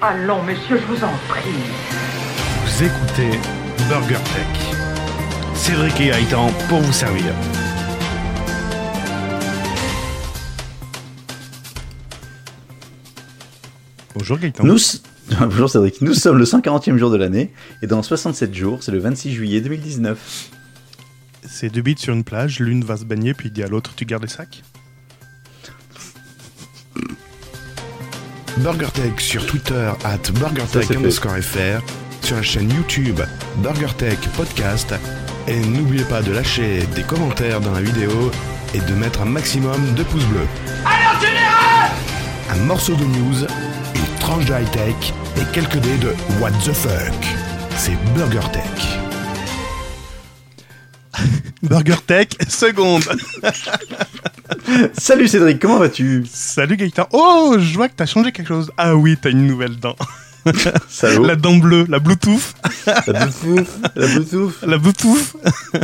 Allons, messieurs, je vous en prie. Vous écoutez Burger Tech. Cédric et Gaëtan pour vous servir. Bonjour Gaëtan. Nous, Bonjour Cédric, nous sommes le 140e jour de l'année et dans 67 jours, c'est le 26 juillet 2019. C'est deux bits sur une plage, l'une va se baigner puis il dit à l'autre tu gardes les sacs? BurgerTech sur Twitter at BurgerTech underscore FR, sur la chaîne YouTube BurgerTech Podcast et n'oubliez pas de lâcher des commentaires dans la vidéo et de mettre un maximum de pouces bleus. Allez, général Un morceau de news tranche de high-tech et quelques dés de What the fuck. C'est Burger Tech. Burger Tech, seconde. Salut Cédric, comment vas-tu? Salut Gaëtan. Oh, je vois que t'as changé quelque chose. Ah oui, t'as une nouvelle dent. Salut. La dent bleue, la Bluetooth. La Bluetooth. La Bluetooth. La Bluetooth.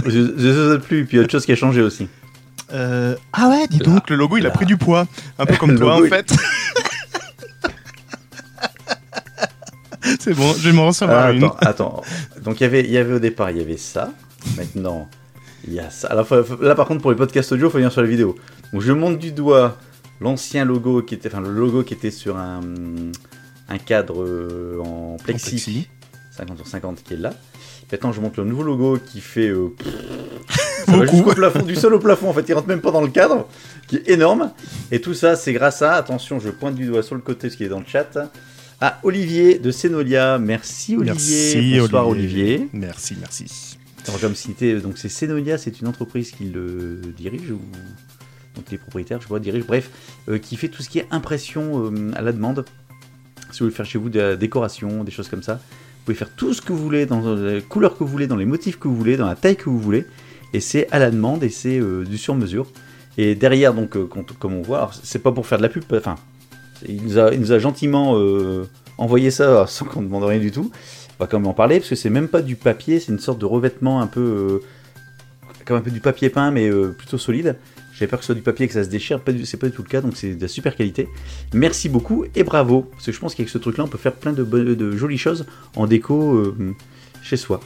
je ne sais plus, puis autre chose qui a changé aussi. Euh, ah ouais, dis donc, le logo il a pris du poids. Un peu comme toi en fait. C'est bon, je vais m'en recevoir attends, une. Attends, donc il y avait, il y avait au départ, il y avait ça. Maintenant, il y a ça. Alors là, par contre, pour les podcasts audio, il faut venir sur la vidéo. Donc je monte du doigt l'ancien logo qui était, enfin le logo qui était sur un, un cadre euh, en plexi, 50 sur 50 qui est là. Maintenant, je monte le nouveau logo qui fait euh, ça va jusqu'au plafond, du sol au plafond. En fait, il rentre même pas dans le cadre, qui est énorme. Et tout ça, c'est grâce à, attention, je pointe du doigt sur le côté, ce qui est dans le chat. Ah, Olivier de Senolia. Merci Olivier. Merci, Bonsoir Olivier. Merci, merci. Comme cité, donc c'est Senolia, c'est une entreprise qui le dirige ou donc les propriétaires, je vois, dirigent, bref, euh, qui fait tout ce qui est impression euh, à la demande. Si vous voulez faire chez vous de la décoration, des choses comme ça, vous pouvez faire tout ce que vous voulez, dans les couleurs que vous voulez, dans les motifs que vous voulez, dans la taille que vous voulez, et c'est à la demande et c'est euh, du sur mesure. Et derrière, donc, comme on voit, c'est pas pour faire de la pub, enfin, il nous a, gentiment euh, envoyé ça sans qu'on demande rien du tout. Va quand même en parler parce que c'est même pas du papier, c'est une sorte de revêtement un peu. Euh, comme un peu du papier peint, mais euh, plutôt solide. J'avais peur que ce soit du papier et que ça se déchire, c'est pas du tout le cas, donc c'est de la super qualité. Merci beaucoup et bravo, parce que je pense qu'avec ce truc-là, on peut faire plein de, de jolies choses en déco chez soi.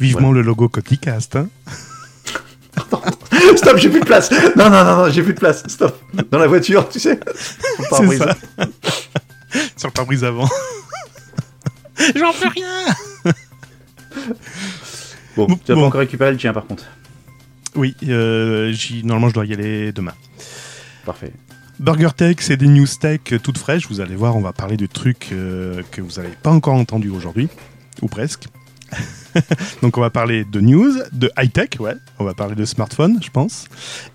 Vivement le logo Coticast, hein Stop, j'ai plus de place. Non, non, non, non j'ai plus de place. Stop. Dans la voiture, tu sais. Sur le pare Sur le pare-brise avant. J'en fais rien. Bon, tu vas pas encore récupérer le tien par contre. Oui, euh, normalement je dois y aller demain. Parfait. Burger Tech, c'est des news tech toutes fraîches. Vous allez voir, on va parler de trucs euh, que vous n'avez pas encore entendus aujourd'hui, ou presque. Donc on va parler de news, de high-tech, ouais. On va parler de smartphone, je pense.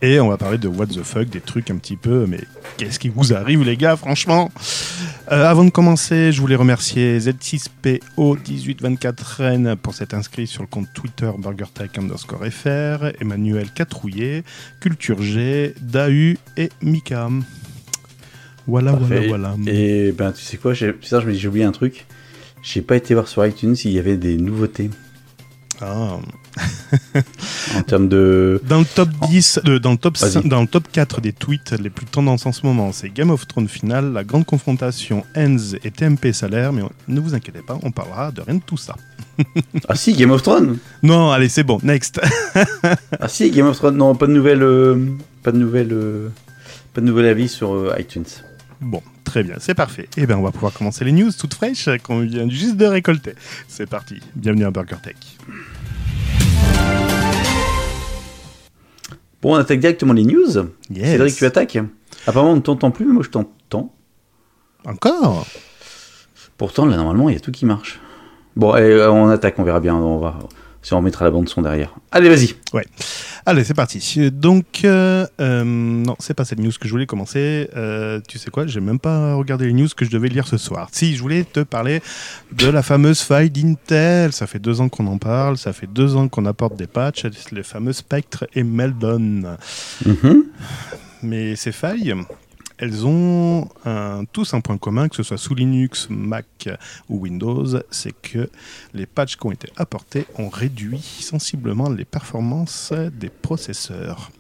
Et on va parler de what the fuck, des trucs un petit peu, mais qu'est-ce qui vous arrive les gars, franchement? Euh, Avant de commencer, je voulais remercier Z6PO1824 Rennes pour s'être inscrit sur le compte Twitter BurgerTech underscore FR, Emmanuel Catrouillet, Culture G, Dahu et Mika. Voilà, voilà, voilà. Et ben tu sais quoi, j'ai oublié un truc. J'ai pas été voir sur iTunes s'il y avait des nouveautés. Ah. en termes de. Dans le top 10, dans, le top dans le top 4 des tweets les plus tendances en ce moment, c'est Game of Thrones final, la grande confrontation Ends et TMP salaire, mais ne vous inquiétez pas, on parlera de rien de tout ça. ah si, Game of Thrones Non, allez, c'est bon, next. ah si, Game of Thrones, non, pas de nouvelles. Euh, pas de nouvelles. Euh, pas de nouvel avis sur euh, iTunes. Bon, très bien, c'est parfait. Et eh bien, on va pouvoir commencer les news toutes fraîches qu'on vient juste de récolter. C'est parti. Bienvenue à Burger Tech. Bon, on attaque directement les news. Yes. Cédric, tu attaques Apparemment, on ne t'entend plus, mais moi je t'entends. Encore? Pourtant, là, normalement, il y a tout qui marche. Bon, euh, on attaque, on verra bien. On va, si on mettra la bande son derrière. Allez, vas-y. Ouais. Allez, c'est parti. Donc, euh, euh, non, c'est pas cette news que je voulais commencer. Euh, tu sais quoi J'ai même pas regardé les news que je devais lire ce soir. Si, je voulais te parler de la fameuse faille d'Intel. Ça fait deux ans qu'on en parle. Ça fait deux ans qu'on apporte des patchs, les fameux Spectre et Meldon. Mm-hmm. Mais ces failles, elles ont tous un point commun, que ce soit sous Linux, Mac ou Windows, c'est que les patchs qui ont été apportés ont réduit sensiblement les performances des processeurs.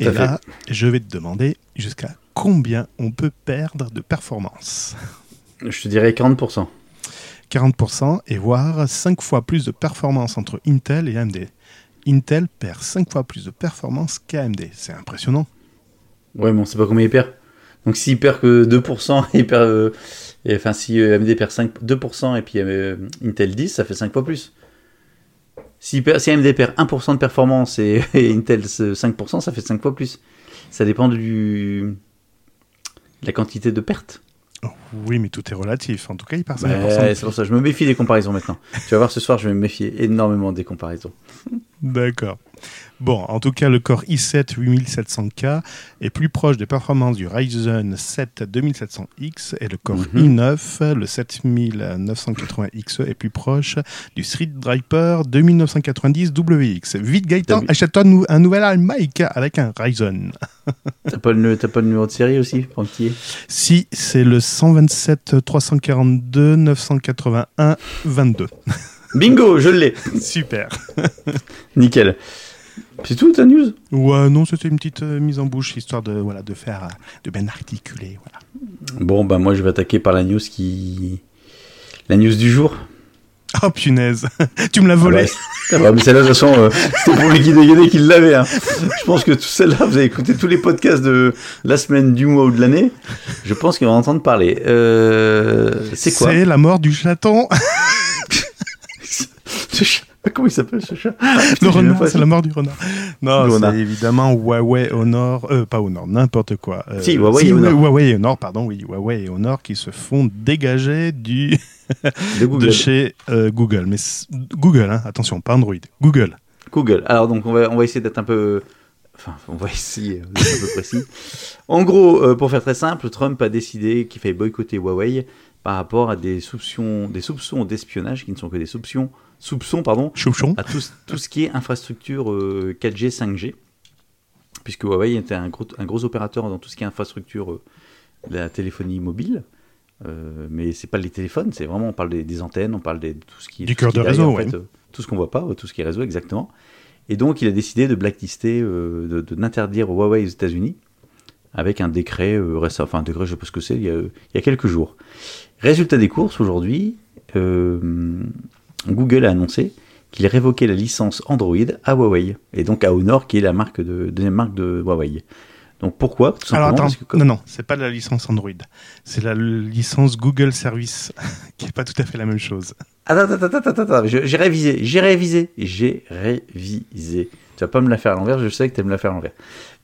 Et là, je vais te demander jusqu'à combien on peut perdre de performance. Je te dirais 40%. 40% et voire 5 fois plus de performance entre Intel et AMD. Intel perd 5 fois plus de performance qu'AMD. C'est impressionnant. Ouais, mais on sait pas combien il perd. Donc s'il perd que 2%, il perd, euh, et, enfin si euh, AMD perd 5, 2% et puis euh, Intel 10, ça fait 5 fois plus. Si, si AMD perd 1% de performance et, et Intel 5%, ça fait 5 fois plus. Ça dépend du, de la quantité de perte. Oui, mais tout est relatif. En tout cas, il perd 5%. Ouais, c'est pour ça, je me méfie des comparaisons maintenant. Tu vas voir ce soir, je vais me méfier énormément des comparaisons. D'accord. Bon, en tout cas, le Core i7 8700K est plus proche des performances du Ryzen 7 2700X et le Core Mhm. i9, le 7980XE, est plus proche du Threadripper 2990WX. Vite, Gaëtan, achète-toi nou- un nouvel iMac avec un Ryzen. T'as pas, le, pas le numéro de série aussi, Francky? Si, c'est le 127 342 981 22. Bingo, je l'ai. Super. Nickel. C'est tout ta news? Ouais, non, c'était une petite euh, mise en bouche, histoire de, voilà, de faire, euh, de bien articuler. Voilà. Bon, bah moi je vais attaquer par la news qui. La news du jour. Oh punaise, tu me l'as volé. Ah bah, ah bah, mais celle-là, de toute façon, euh, c'était pour Mickey Dégainé qui l'avait. Hein. Je pense que tout celle-là, vous avez écouté tous les podcasts de la semaine, du mois ou de l'année. Je pense qu'on va en entendre parler. C'est quoi? C'est la mort du chaton. Ce chat Comment il s'appelle ce chat? Le J'ai même renard, c'est la mort du renard. Non, Le c'est évidemment Huawei Honor, euh, pas Honor, n'importe quoi. Euh, Si, Huawei et Honor. Huawei et Honor, pardon, oui, Huawei et Honor qui se font dégager du, De Google. de chez euh, Google. Mais Google, hein, attention, pas Android. Google. Google. Alors donc on va, on va essayer d'être un peu... Enfin, on va essayer d'être un peu précis. En gros, euh, pour faire très simple, Trump a décidé qu'il fallait boycotter Huawei par rapport à des soupçons, des soupçons d'espionnage qui ne sont que des soupçons, soupçons pardon, à tout, tout ce qui est infrastructure euh, 4G, 5G, puisque Huawei était un gros, un gros opérateur dans tout ce qui est infrastructure euh, de la téléphonie mobile. Euh, mais c'est pas les téléphones, c'est vraiment on parle des, des antennes, on parle de tout ce qui est Du cœur de réseau, en fait, ouais. euh, tout ce qu'on voit pas, ouais, tout ce qui est réseau exactement. Et donc il a décidé de blacklister, euh, de, de n'interdire Huawei aux États-Unis avec un décret euh, récent, enfin un décret, je sais pas ce que c'est, il, y a- il y a quelques jours. Résultat des courses aujourd'hui, euh, Google a annoncé qu'il révoquait la licence Android à Huawei et donc à Honor qui est la marque de deuxième marque de Huawei. Donc pourquoi Tout simplement Alors attends, parce que comme- non, non, c'est pas la licence Android. C'est la licence Google Service, qui est pas tout à fait la même chose. Attends, attends, attends, attends, j'ai révisé, j'ai révisé, j'ai révisé. Tu vas pas me la faire à l'envers, je sais que tu aimes la faire à l'envers.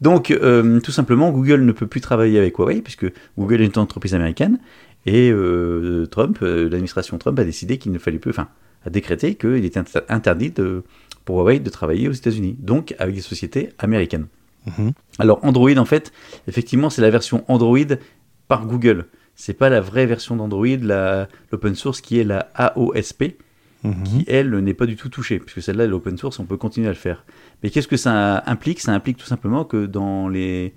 Donc, euh, tout simplement, Google ne peut plus travailler avec Huawei, puisque Google est une entreprise américaine, et euh, Trump, euh, l'administration Trump a décidé qu'il ne fallait plus, enfin, a décrété qu'il était inter- interdit de, pour Huawei de travailler aux États-Unis, donc avec des sociétés américaines. Mhm. Alors, Android, en fait, effectivement, c'est la version Android par Google. C'est pas la vraie version d'Android, l'open source qui est la AOSP, Mhm. qui elle n'est pas du tout touchée, puisque celle-là, l'open source, on peut continuer à le faire. Mais qu'est-ce que ça implique? Ça implique tout simplement que dans les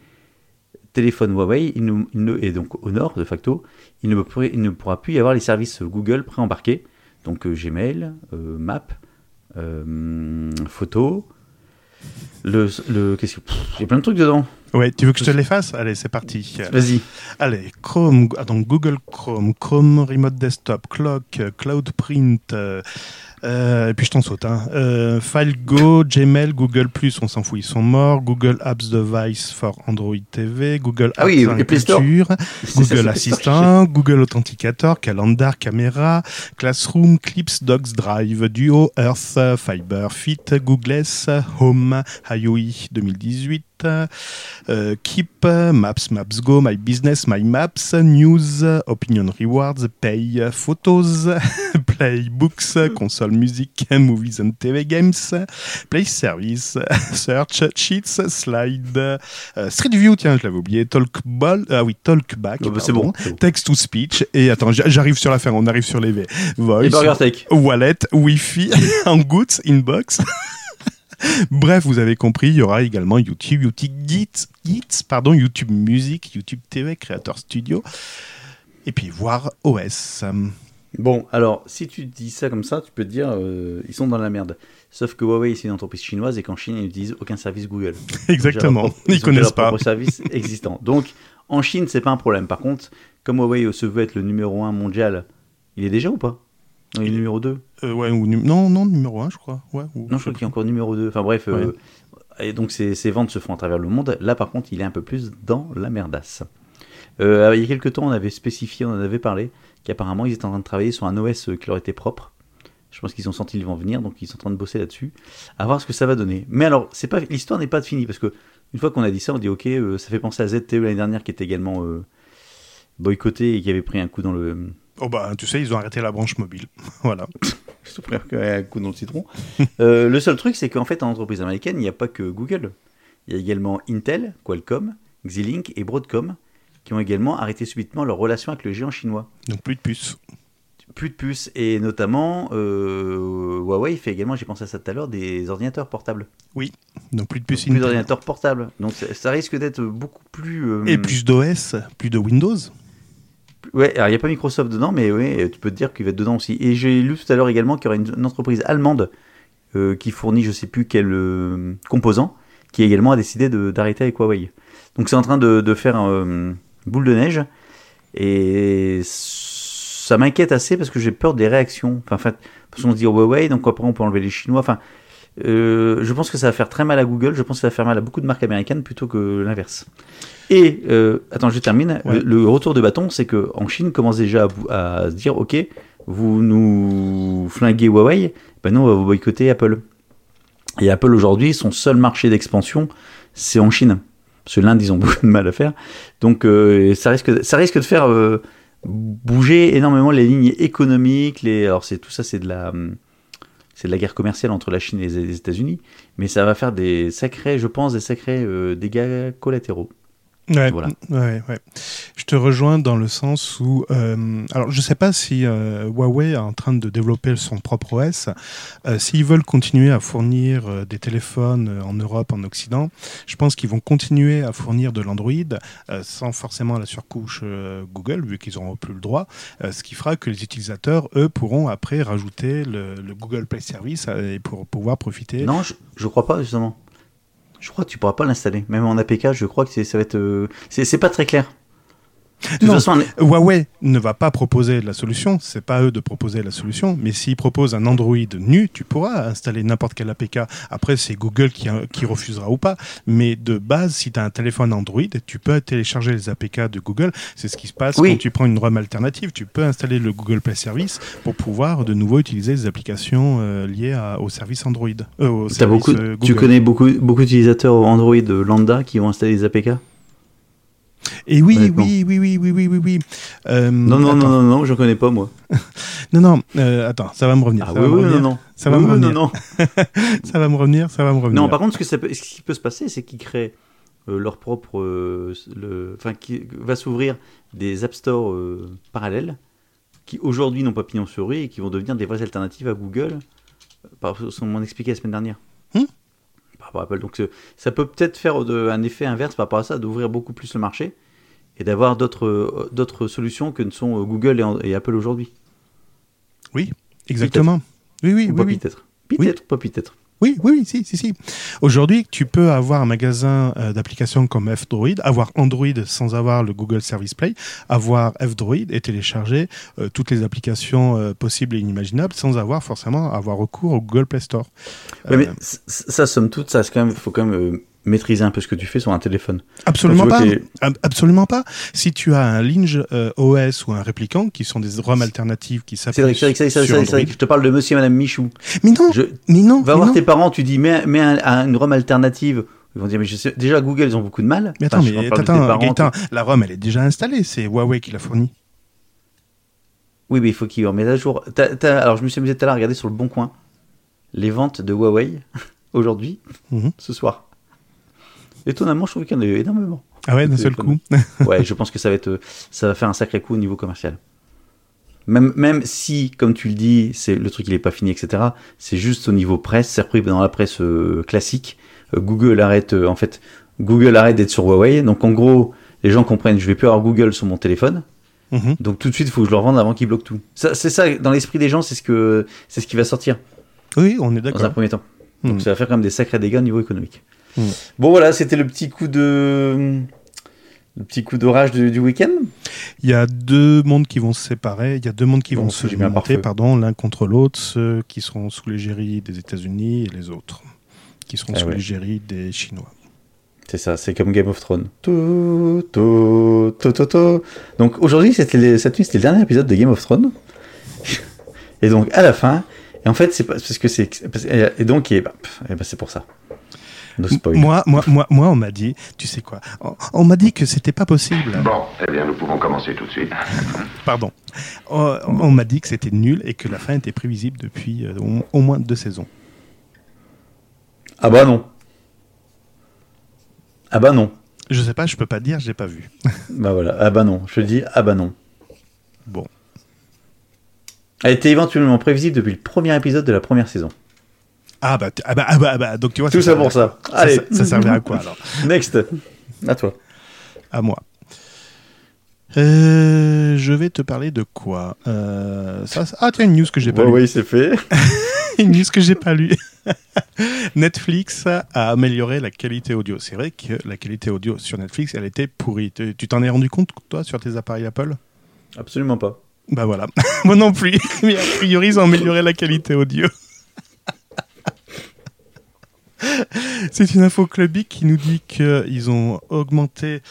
téléphones Huawei, il ne, il ne- et donc Honor de facto, il ne, il ne pourra plus y avoir les services Google préembarqués, donc euh, Gmail, euh, Map, euh, Photo, le, le qu'est-ce que pff, j'ai plein de trucs dedans. Ouais, tu veux que je te l'efface Allez, c'est parti. Vas-y. Allez, Chrome, ah, donc Google Chrome, Chrome Remote Desktop, Clock, euh, Cloud Print, euh, euh, et puis je t'en saute. Hein. Euh, FileGo, Gmail, Google Plus, on s'en fout, ils sont morts. Google Apps Device for Android TV, Google Ah oui, Apps Google c'est- Assistant, Google Authenticator, Calendar, Caméra, Classroom, Clips, Docs, Drive, Duo, Earth, Fiber, Fit, Googless, Home, IOI 2018, euh, Keep, Maps, Maps Go, My Business, My Maps, News, Opinion Rewards, Pay, Photos, Play Books, Console Music, Movies and TV Games, Play Service, Search, Sheets, Slide, euh, Street View, tiens, je l'avais oublié, Talkball, ah oui, Talkback, Oh, bah, c'est bon. Text to Speech, et attends, j'arrive sur la fin, on arrive sur les V. Voice. Wallet, Wi-Fi, Hangouts, Inbox. Bref, vous avez compris, il y aura également YouTube, YouTube Git, Git, pardon, YouTube Music, YouTube TV, Creator Studio, et puis voir OS. Bon, alors, si tu dis ça comme ça, tu peux te dire, euh, ils sont dans la merde. Sauf que Huawei, c'est une entreprise chinoise et qu'en Chine, ils n'utilisent aucun service Google. Exactement, Ils ils déjà connaissent leur pas. propre service existant. Donc, En Chine, c'est pas un problème. Par contre, comme Huawei se veut être le numéro 1 mondial, il est déjà ou pas? Il est numéro 2. Euh, ouais, ou non, non, numéro 1, je crois. Ouais, ou- Non, je crois qu'il est encore numéro 2. Enfin bref, euh, et donc ses, ses ventes se font à travers le monde. Là, par contre, il est un peu plus dans la merdasse. Euh, il y a quelques temps, on avait spécifié, on en avait parlé, qu'apparemment, ils étaient en train de travailler sur un OS qui leur était propre. Je pense qu'ils ont senti le vent venir, donc ils sont en train de bosser là-dessus. À voir ce que ça va donner. Mais alors, c'est pas l'histoire n'est pas finie, parce que une fois qu'on a dit ça, on dit ok, ça fait penser à ZTE l'année dernière qui était également boycotté et qui avait pris un coup dans le, Oh bah, tu sais, ils ont arrêté la branche mobile. voilà. Je te coup dans le citron. Euh, le seul truc, c'est qu'en fait, en entreprise américaine, il n'y a pas que Google. Il y a également Intel, Qualcomm, Xilinx et Broadcom qui ont également arrêté subitement leur relation avec le géant chinois. Donc plus de puces. Plus de puces. Et notamment, euh, Huawei fait également, j'ai pensé à ça tout à l'heure, des ordinateurs portables. Donc plus de Donc, puces plus Intel. d'ordinateurs portables. Donc ça, ça risque d'être beaucoup plus... euh, Et plus d'OS, plus de Windows. Ouais, alors il n'y a pas Microsoft dedans, mais ouais, tu peux te dire qu'il va être dedans aussi. Et j'ai lu tout à l'heure également qu'il y aurait une, une entreprise allemande euh, qui fournit je sais plus quel euh, composant, qui également a décidé d'arrêter avec Huawei. Donc c'est en train de, de faire euh, boule de neige, et ça m'inquiète assez parce que j'ai peur des réactions. Enfin, en fait, parce qu'on se dit Huawei, donc après on peut enlever les Chinois. Enfin, euh, je pense que ça va faire très mal à Google, je pense que ça va faire mal à beaucoup de marques américaines plutôt que l'inverse. Et, euh, attends, je termine. Ouais. Le, le retour de bâton, c'est que en Chine commence déjà à, se dire, ok, vous nous flinguez Huawei, ben nous on va vous boycotter Apple. Et Apple aujourd'hui, son seul marché d'expansion, c'est en Chine. Parce que l'Inde, ils ont beaucoup de mal à faire. Donc euh, ça, risque, ça risque de faire bouger énormément les lignes économiques. Les, alors c'est tout ça, c'est de la... hum, C'est de la guerre commerciale entre la Chine et les États-Unis, mais ça va faire des sacrés, je pense, des sacrés euh, dégâts collatéraux. Ouais, Voilà. ouais, ouais. Je te rejoins dans le sens où, euh, alors je sais pas si euh, Huawei est en train de développer son propre OS. Euh, S'ils veulent continuer à fournir euh, des téléphones en Europe, en Occident, je pense qu'ils vont continuer à fournir de l'Android sans forcément la surcouche Google, vu qu'ils n'auront plus le droit. ce qui fera que les utilisateurs, eux, pourront après rajouter le, le Google Play Service et pour pouvoir profiter. Non, je, je crois pas, justement. Je crois que tu pourras pas l'installer. Même en APK, je crois que ça va être. euh, c'est pas très clair. De toute Non. façon, on est- Huawei ne va pas proposer la solution, c'est pas eux de proposer la solution, mais s'ils proposent un Android nu, tu pourras installer n'importe quel APK. Après, c'est Google qui, qui refusera ou pas, mais de base, si tu as un téléphone Android, tu peux télécharger les APK de Google. C'est ce qui se passe Oui. quand tu prends une ROM alternative. Tu peux installer le Google Play Service pour pouvoir de nouveau utiliser les applications euh, liées à- au service Android. euh, au t'as service, beaucoup, euh, tu connais beaucoup, beaucoup d'utilisateurs Android lambda qui vont installer des APK Et oui, oui, oui, oui, oui, oui, oui, oui. Euh, Non, non, attends. non, non, non, je connais pas moi. non, non, euh, attends, ça va me revenir. Ah ça oui, oui, non, non. Ça va Oui, me oui, revenir. Non, non. Ça va me revenir, ça va me revenir. Non, par contre, ce, que ça peut- ce qui peut se passer, c'est qu'ils créent euh, leur propre. le, enfin, qui va s'ouvrir des App Store euh, parallèles qui aujourd'hui n'ont pas pignon sur rue et qui vont devenir des vraies alternatives à Google, par ce qu'on m'en expliqué la semaine dernière. Hmm. Par rapport à Apple. Donc, ce- ça peut peut-être faire de- un effet inverse par rapport à ça, d'ouvrir beaucoup plus le marché et d'avoir d'autres euh, d'autres solutions que ne sont euh, Google et, et Apple aujourd'hui. Exactement. Oui, oui, Ou oui, pas oui. peut-être. Peut-être, pas peut-être. Oui, oui, oui, si, si, si. Aujourd'hui, tu peux avoir un magasin euh, d'applications comme F-Droid, avoir Android sans avoir le Google Service Play, avoir F-Droid et télécharger euh, toutes les applications euh, possibles et inimaginables sans avoir forcément avoir recours au Google Play Store. Ouais, mais ça, somme toute, ça, c'est quand même, faut quand même maîtriser un peu ce que tu fais sur un téléphone. absolument pas. Absolument pas. Si tu as un Linge euh, OS ou un Réplicant, qui sont des ROM alternatives qui Cédric, Android. je te parle de monsieur et madame Michou. Mais non, Je, mais non, va mais voir non. tes parents, tu dis, mets, mets un- un- une ROM alternative. Ils vont dire, mais je sais, déjà Google, ils ont beaucoup de mal. Mais Enfin, attends, je mais attends, parents, Gaëtan, la ROM, elle est déjà installée. C'est Huawei qui l'a fournie. Oui, mais il faut qu'ils en mettent à jour. Alors, je me suis amusé tout à l'heure à regarder sur le bon coin les ventes de Huawei aujourd'hui, Mhm. ce soir. Étonnamment, je trouve qu'il y en a eu énormément. Ah ouais, d'un seul coup. Ouais, je pense que ça va être, ça va faire un sacré coup au niveau commercial. Même, même si, comme tu le dis, c'est le truc il est pas fini, etc. C'est juste au niveau presse, c'est repris dans la presse euh, classique. Euh, Google arrête, euh, en fait, Google arrête d'être sur Huawei. Donc en gros, les gens comprennent, je vais plus avoir Google sur mon téléphone. Mhm. Donc tout de suite, il faut que je leur vende avant qu'ils bloquent tout. C'est ça, dans l'esprit des gens, c'est ce que, c'est ce qui va sortir Oui, on est dans un d'accord. premier temps. Donc Mhm. ça va faire quand même des sacrés dégâts au niveau économique. Mhm. Bon voilà, c'était le petit coup de Le petit coup d'orage du, du week-end Il y a deux mondes qui vont se séparer. Il y a deux mondes qui Bon, vont se monter, pardon, l'un contre l'autre, ceux qui seront sous l'égérie des États-Unis et les autres qui seront Ah sous ouais. l'égérie des Chinois. C'est ça, c'est comme Game of Thrones. Tout, tout, tout, tout, tout. Donc aujourd'hui, c'était cette nuit, c'était le dernier épisode de Game of Thrones. Et donc à la fin, et en fait, c'est parce que c'est. Et donc, et bah, et bah, c'est pour ça. No. Moi, moi, moi, moi, on m'a dit, tu sais quoi On, on m'a dit que c'était pas possible. Bon, eh bien, nous pouvons commencer tout de suite. Pardon. On, on m'a dit que c'était nul et que la fin était prévisible depuis euh, au, au moins deux saisons. Ah bah non. Ah bah non. Je sais pas, je peux pas dire, j'ai pas vu. Bah voilà, ah bah non. Je dis ah bah non. Bon, Elle était éventuellement prévisible depuis le premier épisode de la première saison. Ah bah, ah bah, ah bah, ah bah, donc tu vois. Tout ça pour ça. Ça, Allez, ça- ça servait à quoi alors next. À toi. À moi. Euh, je vais te parler de quoi Euh, ça, Ah tiens, une news que j'ai pas Ouais, lue. ouais, c'est fait. une news que j'ai pas lue. Netflix a amélioré la qualité audio. C'est vrai que la qualité audio sur Netflix, elle était pourrie. Tu t'en es rendu compte, toi, sur tes appareils Apple? Absolument pas. Bah voilà. Moi non plus. Mais a priori, ils ont amélioré la qualité audio. C'est une info clubique qui nous dit qu'ils ont augmenté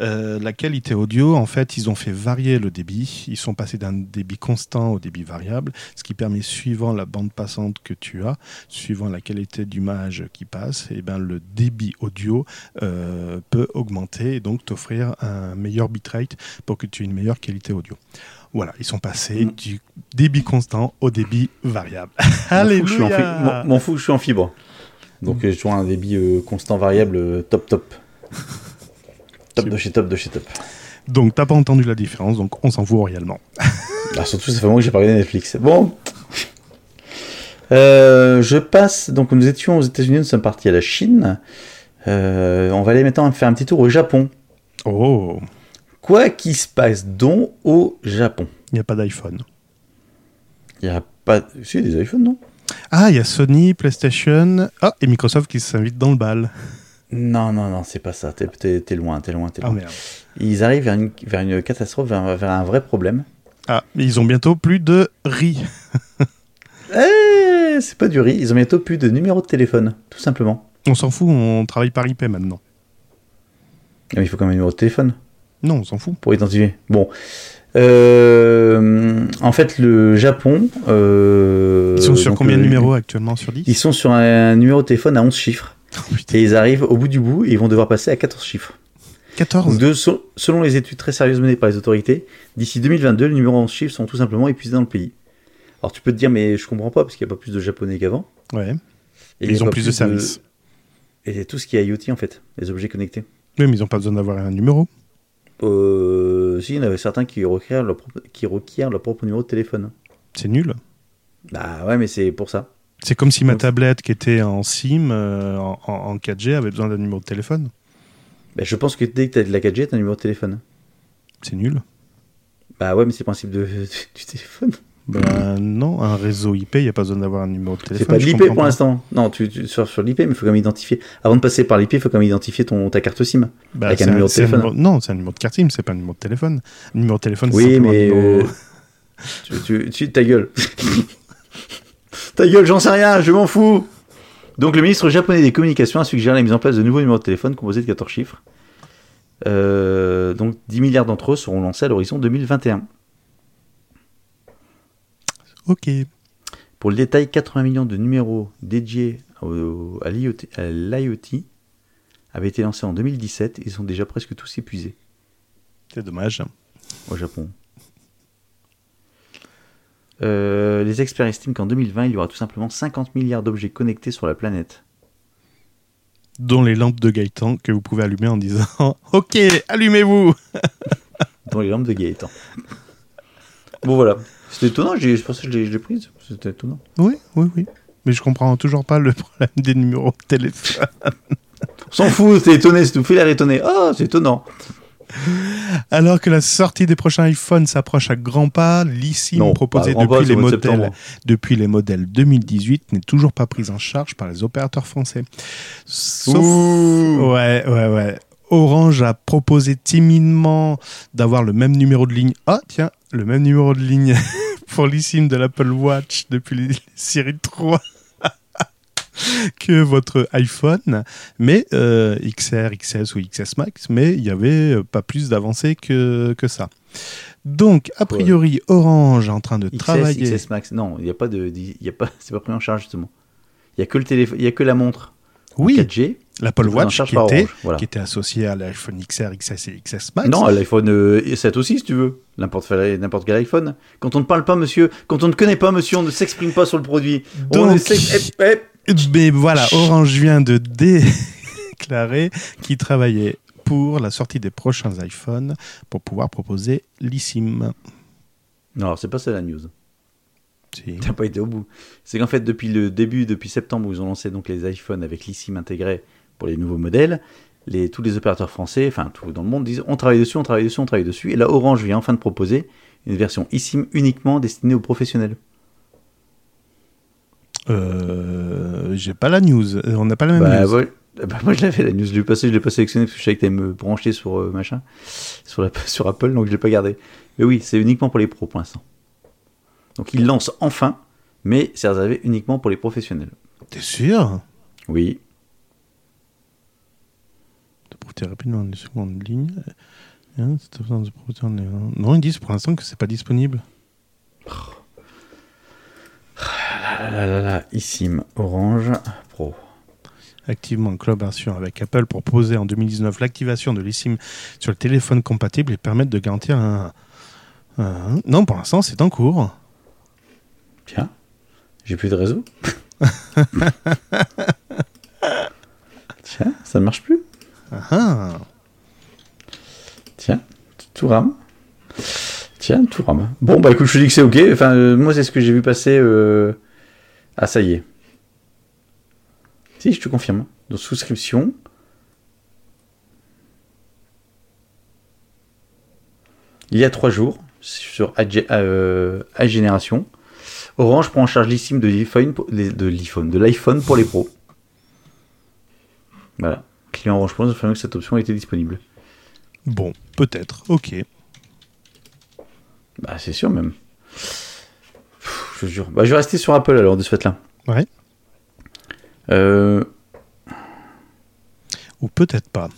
euh, la qualité audio. En fait, ils ont fait varier le débit. Ils sont passés d'un débit constant au débit variable, ce qui permet, suivant la bande passante que tu as, suivant la qualité d'image qui passe, et ben, le débit audio euh, peut augmenter et donc t'offrir un meilleur bitrate pour que tu aies une meilleure qualité audio. Voilà, ils sont passés Mm. du débit constant au débit variable. Alléluia M'en fous je suis en fibre. Donc euh, je vois un débit euh, constant variable euh, top top. Top de chez top de chez top. Donc t'as pas entendu la différence, donc on s'en fout réellement. Ah, surtout ça fait longtemps que j'ai pas regardé Netflix. Bon. Euh, je passe, donc nous étions aux États-Unis, nous sommes partis à la Chine. Euh, on va aller maintenant faire un petit tour au Japon. Oh, Quoi qui se passe donc au Japon? Il n'y a pas d'iPhone. Il y a pas. Si, des iPhones, non? Ah, il y a Sony, PlayStation, ah, et Microsoft qui s'invite dans le bal. Non, non, non, c'est pas ça. T'es- T'es t'es loin, t'es loin, t'es Ah loin. merde. Ils arrivent vers une, vers une catastrophe, vers, vers un vrai problème. Ah, mais ils ont bientôt plus de riz. Eh, c'est pas du riz, ils ont bientôt plus de numéro de téléphone, tout simplement. On s'en fout, on travaille par IP maintenant. Ah, mais il faut quand même un numéro de téléphone Non, on s'en fout. pour identifier. Bon. Euh, en fait, le Japon. euh, Ils sont sur donc, combien de euh, numéros actuellement sur 10 Ils sont sur un numéro de téléphone à 11 chiffres. Oh. Et ils arrivent au bout du bout et ils vont devoir passer à 14 chiffres. Donc, 14 de- sel- selon les études très sérieuses menées par les autorités, d'ici 2022, les numéros en chiffres sont tout simplement épuisés dans le pays. Alors tu peux te dire, mais je comprends pas parce qu'il n'y a pas plus de japonais qu'avant. Ouais. Et ils ont plus de services. Et tout ce qui est IoT en fait, les objets connectés. Oui, mais ils n'ont pas besoin d'avoir un numéro. Euh, si, il y en avait certains qui requièrent leur propre, qui requièrent leur propre numéro de téléphone. C'est nul. Bah ouais, mais c'est pour ça. C'est comme si ma tablette qui était en SIM, euh, en, en- en 4G, avait besoin d'un numéro de téléphone. Bah, je pense que dès que tu as de la 4G, tu as un numéro de téléphone. C'est nul. Bah ouais, mais c'est le principe de, du téléphone. Ben non, un réseau IP, il n'y a pas besoin d'avoir un numéro de téléphone. C'est pas de l'IP pour l'instant. Non, tu, tu sur, sur l'IP, mais il faut quand même identifier. Avant de passer par l'IP, il faut quand même identifier ton, ta carte SIM. Bah, Avec un numéro de téléphone. numéro- Non, c'est un numéro de carte SIM, c'est pas un numéro de téléphone. Un numéro de téléphone, c'est Oui, mais. numéro- euh, tu, tu, tu- ta gueule. ta gueule, j'en sais rien, je m'en fous. Donc, le ministre japonais des communications a suggéré la mise en place de nouveaux numéros de téléphone composés de 14 chiffres. Euh, donc, 10 milliards d'entre eux seront lancés à l'horizon 2021. Ok. Pour le détail, 80 millions de numéros dédiés au- à l'IoT avaient été lancés en 2017 et sont déjà presque tous épuisés C'est dommage. au Japon. Euh, les experts estiment qu'en 2020, il y aura tout simplement 50 milliards d'objets connectés sur la planète. Dont les lampes de Gaëtan que vous pouvez allumer en disant Ok, allumez-vous Dans les lampes de Gaëtan. Bon voilà. C'était étonnant, j'ai- je pensais que je l'ai- prise. C'était étonnant. Oui, oui, oui. Mais je comprends toujours pas le problème des numéros de téléphone. On s'en fout, t'es étonné, c'est tout fait l'air étonné. Oh, c'est étonnant. Alors que la sortie des prochains iPhones s'approche à grands pas, à grands depuis, pas, les c'est modèles, depuis les modèles 2018 n'est toujours pas prise en charge par les opérateurs français. Sauf... Ouh. Ouais, ouais, ouais. Orange a proposé timidement d'avoir le même numéro de ligne. Ah, tiens, le même numéro de ligne pour l'eSIM de l'Apple Watch depuis les séries 3 que votre iPhone, mais euh, XR, XS ou XS Max, mais il n'y avait pas plus d'avancée que, que ça. Donc, a priori, Orange est en train de XS, travailler. XS Max, non, il y a pas de, il y a pas, c'est pas pris en charge justement. Il y a que le téléphone, il y a que la montre Oui, 4G. l'Apple Watch qui était, voilà. qui était associé à l'iPhone XR, XS et XS Max. Non, l'iPhone euh, 7 aussi, si tu veux. N'importe quel, iPhone. Quand on ne parle pas, monsieur, quand on ne connaît pas, monsieur, on ne s'exprime pas sur le produit. On Donc- ne Mais voilà, Orange vient de déclarer qu'il travaillait pour la sortie des prochains iPhones pour pouvoir proposer l'eSIM. Non, alors, c'est pas ça la news. Si. T'as pas été au bout. C'est qu'en fait, depuis le début, depuis septembre, où ils ont lancé donc les iPhones avec l'eSIM intégré pour les nouveaux modèles, les, tous les opérateurs français, enfin tout dans le monde, disent on travaille dessus, on travaille dessus, on travaille dessus. Et là, Orange vient enfin de proposer une version eSIM uniquement destinée aux professionnels. Euh, J'ai pas la news. Euh, On n'a pas la même Bah, news. ouais. Bah, moi, je l'avais la news, je l'ai je l'ai pas sélectionné parce que je savais que t'allais me brancher sur euh, machin, sur, la, sur Apple, donc je l'ai pas gardé. Mais oui, c'est uniquement pour les pros pour l'instant. Donc ils lancent enfin, mais c'est réservé uniquement pour les professionnels. T'es sûr? Oui. Profiter rapidement des secondes lignes. Hein, absence de profiter en- Non, ils disent pour l'instant que c'est pas disponible. Ah là là là, eSIM Orange Pro. Activement en collaboration avec Apple pour proposer en 2019 l'activation de l'eSIM sur le téléphone compatible et permettre de garantir un. un- Non, pour l'instant, c'est en cours. Tiens, j'ai plus de réseau. Tiens, ça ne marche plus. Ah, ah. Tiens, tout rame. Tiens, tout rame. Bon, bah écoute, je te dis que c'est ok. Euh, moi, c'est ce que j'ai vu passer. euh, Ah, ça y est. Si, je te confirme. Donc, souscription. Il y a trois jours, sur iGe- euh, iGénération, Orange prend en charge l'iPhone, de l'iPhone pour les pros. Voilà. Client Orange nous affirme que cette option était disponible. Bon, peut-être. Ok. Bah, c'est sûr même. Pff, Je jure. Bah, je vais rester sur Apple alors de ce fait-là. Ouais. Euh, Ou peut-être pas.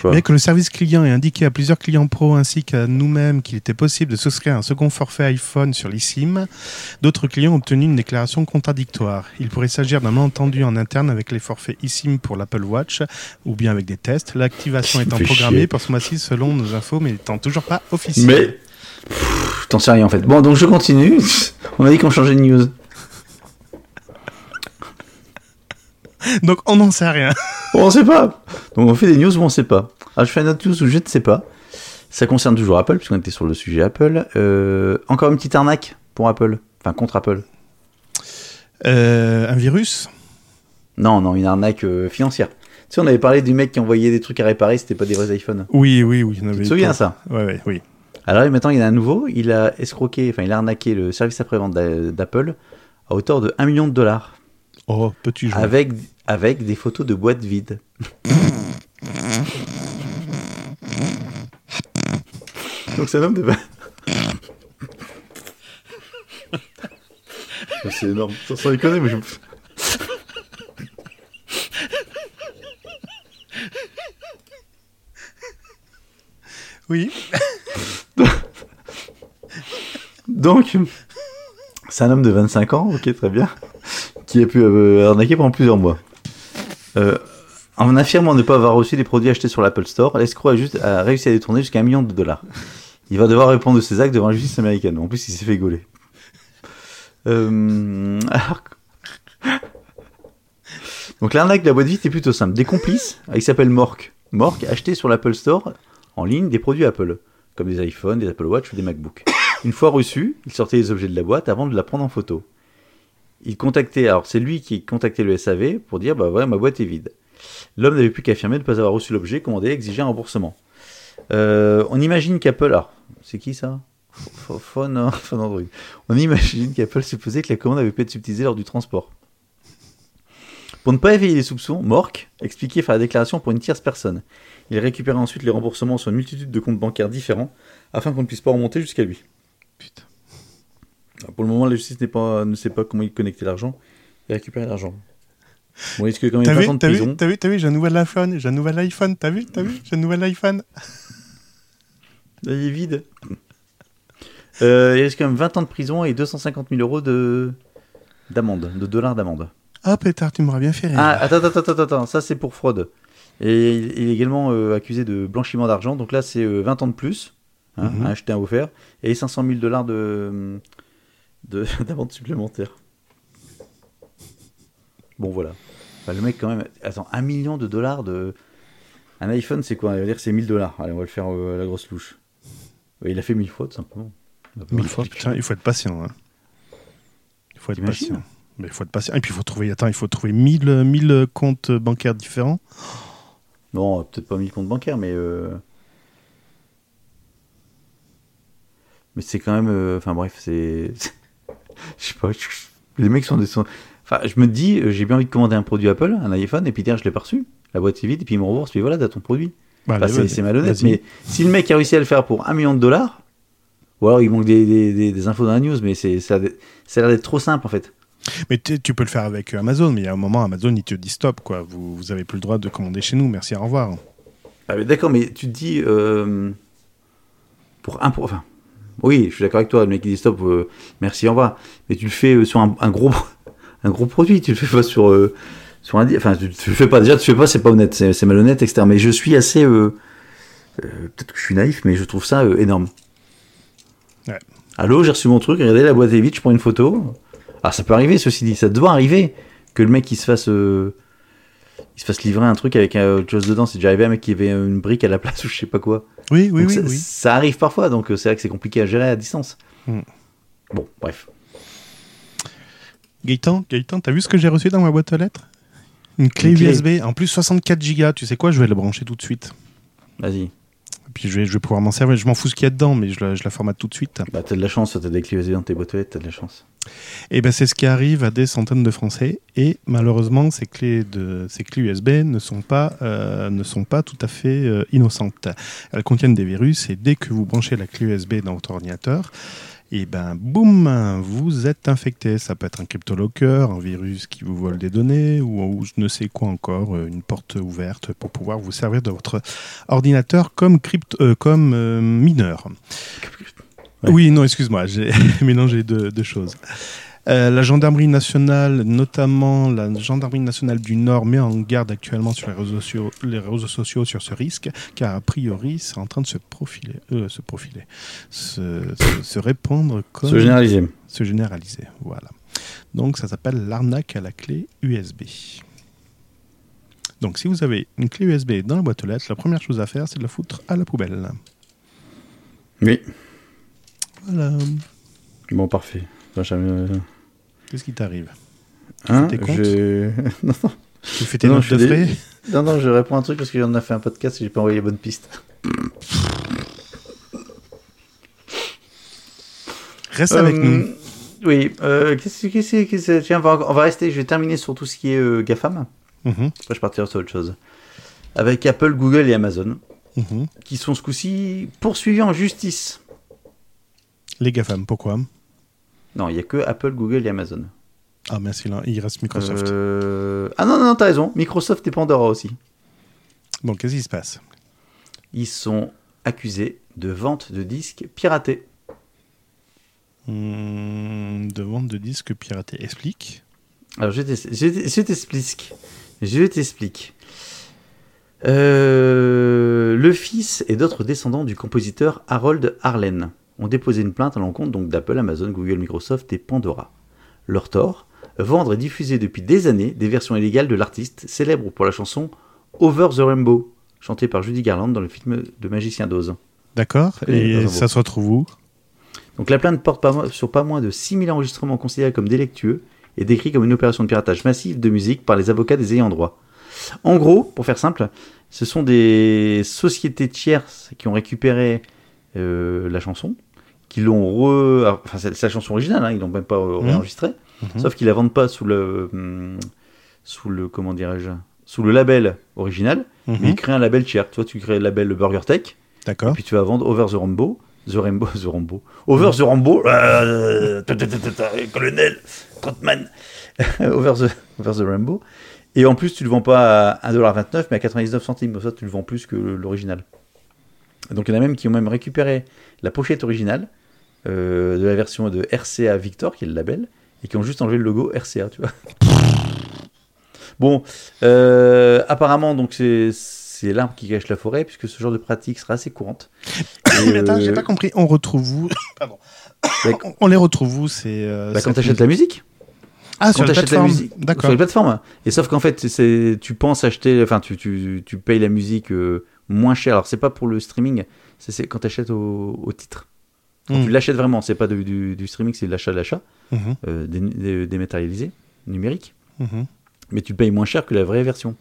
Quoi Bien que le service client ait indiqué à plusieurs clients pro ainsi qu'à nous-mêmes qu'il était possible de souscrire un second forfait iPhone sur l'eSIM, d'autres clients ont obtenu une déclaration contradictoire. Il pourrait s'agir d'un malentendu en interne avec les forfaits eSIM pour l'Apple Watch ou bien avec des tests, l'activation étant programmée chier. pour ce mois-ci selon nos infos mais étant toujours pas officielle. Mais. T'en sais rien en fait. Bon, donc je continue. On a dit qu'on changeait de news. Donc on n'en sait rien. On sait pas. Donc on fait des news où on sait pas. Alors je fais une autre news où je ne sais pas. Ça concerne toujours Apple, puisqu'on était sur le sujet Apple. Euh, encore une petite arnaque pour Apple. Enfin, contre Apple. Euh, un virus? Non, non, une arnaque euh, financière. Tu sais, on avait parlé du mec qui envoyait des trucs à réparer, c'était pas des vrais iPhones. Oui, oui, oui. Tu te souviens ça? Ouais, ouais, oui. Alors maintenant, il y en a un nouveau. Il a escroqué, enfin, il a arnaqué le service après-vente d'a- d'Apple à hauteur de 1 million de dollars. Oh, petit jeu. Avec, avec des photos de boîtes vides. Donc c'est un homme de... c'est énorme. Ça déconner, mais je... Oui. Donc, c'est un homme de 25 ans, ok, très bien, qui a pu euh, arnaquer pendant plusieurs mois. Euh, en affirmant ne pas avoir reçu les produits achetés sur l'Apple Store, l'escroc a, juste, réussi à détourner jusqu'à un million de dollars. Il va devoir répondre de ses actes devant la justice américaine. En plus, il s'est fait gauler. Euh, Donc l'arnaque de la boîte vide est plutôt simple. Des complices, euh, il s'appelle Mork. Mork acheté sur l'Apple Store en ligne des produits Apple, comme des iPhones, des Apple Watch ou des MacBooks. Une fois reçus, il sortait les objets de la boîte avant de la prendre en photo. Il contactait, alors c'est lui qui contactait le SAV pour dire bah ouais ma boîte est vide. L'homme n'avait plus qu'à affirmer de ne pas avoir reçu l'objet, commandé, et exiger un remboursement. Euh, on imagine qu'Apple, alors c'est qui ça? Hein, phone Android. On imagine qu'Apple supposait que la commande avait pu être subtilisée lors du transport. Pour ne pas éveiller les soupçons, Mork expliquait faire la déclaration pour une tierce personne. Il récupérait ensuite les remboursements sur une multitude de comptes bancaires différents afin qu'on ne puisse pas remonter jusqu'à lui. Putain. Pour le moment, la justice pas, ne sait pas comment il connectait l'argent et récupérer l'argent. Bon, est-ce que quand il est vu, prison, t'as vu, t'as vu, j'ai un nouvel iPhone, j'ai un nouvel iPhone, t'as vu, t'as vu, j'ai un nouvel iPhone. il est vide Euh, Il risque quand même 20 ans de prison et 250 000 euros de d'amende, de dollars d'amende. Ah, pétard, tu m'auras bien fait rire. Ah, attends, attends, attends, attends, ça c'est pour fraude. Et il est également euh, accusé de blanchiment d'argent, donc là c'est euh, 20 ans de plus, hein, à acheter un offert, et 500 000 dollars de de- d'amende supplémentaire. Bon voilà. Enfin, le mec quand même, attends, 1 million de dollars de... Un iPhone c'est quoi? On va dire que c'est 1000 dollars. Allez, on va le faire euh, à la grosse louche. Ouais, il a fait 1000 fois tout simplement. On va pas Mille le fois, expliquer. putain, il faut être patient. Hein. Il faut être patient. Mais il faut être patient. Et puis il faut trouver, attends, il faut trouver 1000, euh, 1000 comptes bancaires différents. Non, peut-être pas 1000 comptes bancaires, mais. euh, Mais c'est quand même. euh, Enfin bref, c'est. Je sais pas. Les mecs sont des. sont- Enfin, je me dis, euh, j'ai bien envie de commander un produit Apple, un iPhone, et puis dire, je l'ai pas reçu. La boîte est vide, et puis il me rembourse, puis voilà, t'as ton produit. Bah, Enfin, c'est malhonnête, mais si le mec a réussi à le faire pour un million de dollars, ou alors il manque des, des, des- des infos dans la news, mais c'est ça, a l'air- ça a l'air d'être trop simple en fait. Mais tu peux le faire avec euh, Amazon, mais il y a un moment, Amazon, il te dit stop, quoi. Vous, vous avez plus le droit de commander chez nous. Merci, au revoir. Ah, mais D'accord, mais tu te dis. euh, pour un. Pour, enfin, oui, je suis d'accord avec toi, le mec qui dit stop, euh, merci, au revoir. Mais tu le fais euh, sur un, un gros, un gros produit, tu le fais pas sur. euh, sur un. Enfin, tu, tu le fais pas, déjà, tu le fais pas, c'est pas honnête, c'est malhonnête, etc. Mais je suis assez. euh, Peut-être que je suis naïf, mais je trouve ça énorme. Ouais. Allô, j'ai reçu mon truc, regardez, la boîte est vide, je prends une photo. Ah, ça peut arriver, ceci dit, ça doit arriver que le mec il se fasse. il se fasse livrer un truc avec autre chose dedans. C'est déjà arrivé un mec qui avait une brique à la place ou je sais pas quoi. Oui, oui, Donc oui, ça, oui. ça arrive parfois, donc euh, c'est vrai que c'est compliqué à gérer à distance. Hmm. Bon, bref. Gaëtan, Gaëtan, t'as vu ce que j'ai reçu dans ma boîte aux lettres? Une clé Une clé. USB, en plus 64 Go. Tu sais quoi? Je vais le brancher tout de suite. Vas-y. Puis je vais, je vais pouvoir m'en servir. Je m'en fous ce qu'il y a dedans, mais je la, je la formate tout de suite. Bah, t'as de la chance, t'as des clés USB dans tes boîtes aux lettres, t'as de la chance. Et ben c'est ce qui arrive à des centaines de Français. Et malheureusement, ces clés, de, ces clés USB ne sont pas, euh, ne sont pas tout à fait euh, innocentes. Elles contiennent des virus et dès que vous branchez la clé USB dans votre ordinateur, et ben boum, vous êtes infecté. Ça peut être un cryptolocker, un virus qui vous vole des données ou, ou je ne sais quoi encore, euh, une porte ouverte pour pouvoir vous servir de votre ordinateur comme, crypto, euh, comme euh, mineur. Ouais. Oui, non, excuse-moi, j'ai mélangé deux, deux choses. Euh, la gendarmerie nationale, notamment la gendarmerie nationale du Nord, met en garde actuellement sur les réseaux sociaux, les réseaux sociaux sur ce risque, car a priori, c'est en train de se profiler, euh, se profiler, se, se- se répandre comme Se généraliser. se généraliser. Voilà. Donc ça s'appelle l'arnaque à la clé USB. Donc si vous avez une clé USB dans la boîte aux lettres, la première chose à faire, c'est de la foutre à la poubelle. Oui. Voilà. Bon, parfait. Enfin, jamais- Qu'est-ce qui t'arrive? Hein? non, non. Tu fais tes Non, notes de frais? Non, non, je réponds à un truc parce que j'en ai fait un podcast et j'ai pas envoyé les bonnes pistes. Reste avec Euh, nous. Oui. Euh, qu'est-ce qu'est-ce que- Tiens, on va, on va rester. Je vais terminer sur tout ce qui est euh, GAFAM. Mhm, Après, je partirai sur autre chose. Avec Apple, Google et Amazon, mhm. qui sont ce coup-ci poursuivis en justice. Les GAFAM, pourquoi? Non, il n'y a que Apple, Google et Amazon. Ah, merci, là, il reste Microsoft. Euh, Ah non, non, non, t'as raison. Microsoft et Pandora aussi. Bon, qu'est-ce qui se passe? Ils sont accusés de vente de disques piratés. Hmm, De vente de disques piratés. Explique. Alors, je t'explique. Je t'explique. Euh, le fils et d'autres descendants du compositeur Harold Arlen ont déposé une plainte à l'encontre donc d'Apple, Amazon, Google, Microsoft et Pandora. Leur tort vendre et diffuser depuis des années des versions illégales de l'artiste célèbre pour la chanson Over the Rainbow, chantée par Judy Garland dans le film de Magicien d'Oz. D'accord Et ça se retrouve où? Donc la plainte porte sur pas moins de 6000 enregistrements considérés comme délictueux et décrits comme une opération de piratage massif de musique par les avocats des ayants droit. En gros, pour faire simple, ce sont des sociétés tierces qui ont récupéré euh, la chanson, qui l'ont re... Enfin, c'est la chanson originale, hein, ils l'ont même pas euh, Mhm. réenregistrée, Mhm. sauf qu'ils la vendent pas sous le... hum, sous le comment dirais-je sous le label original, Mhm. mais il crée un label tiers. Toi, tu crées le label Burger Tech, D'accord. puis tu vas vendre Over the Rainbow, The Rainbow, The Rainbow, Over the Rainbow, euh, ta, ta, ta, ta, ta, colonel Trotman, Over the Over the Rainbow. Et en plus, tu le vends pas à 1,29$, mais à 99 centimes. Ça, tu le vends plus que l'original. Donc, il y en a même qui ont même récupéré la pochette originale euh, de la version de RCA Victor, qui est le label, et qui ont juste enlevé le logo RCA, tu vois. Bon, euh, apparemment, donc c'est c'est l'arbre qui cache la forêt, puisque ce genre de pratique sera assez courante. Mais attends, j'ai euh, pas compris. On retrouve où Pardon. Bah, On- On les retrouve où C'est euh, bah, quand cette tu achètes la musique, Ah, sur quand la t'achètes la musique, sur les plateformes. Et sauf qu'en fait, c'est tu penses acheter, enfin, tu, tu, tu payes la musique euh, moins cher. Alors, c'est pas pour le streaming, c'est c'est quand tu achètes au, au titre. Quand Mhm. tu l'achètes vraiment, c'est pas du, du, du streaming, c'est de l'achat de l'achat, Mhm, euh, dé- dé- dématérialisé, numérique. mhm. Mais tu payes moins cher que la vraie version.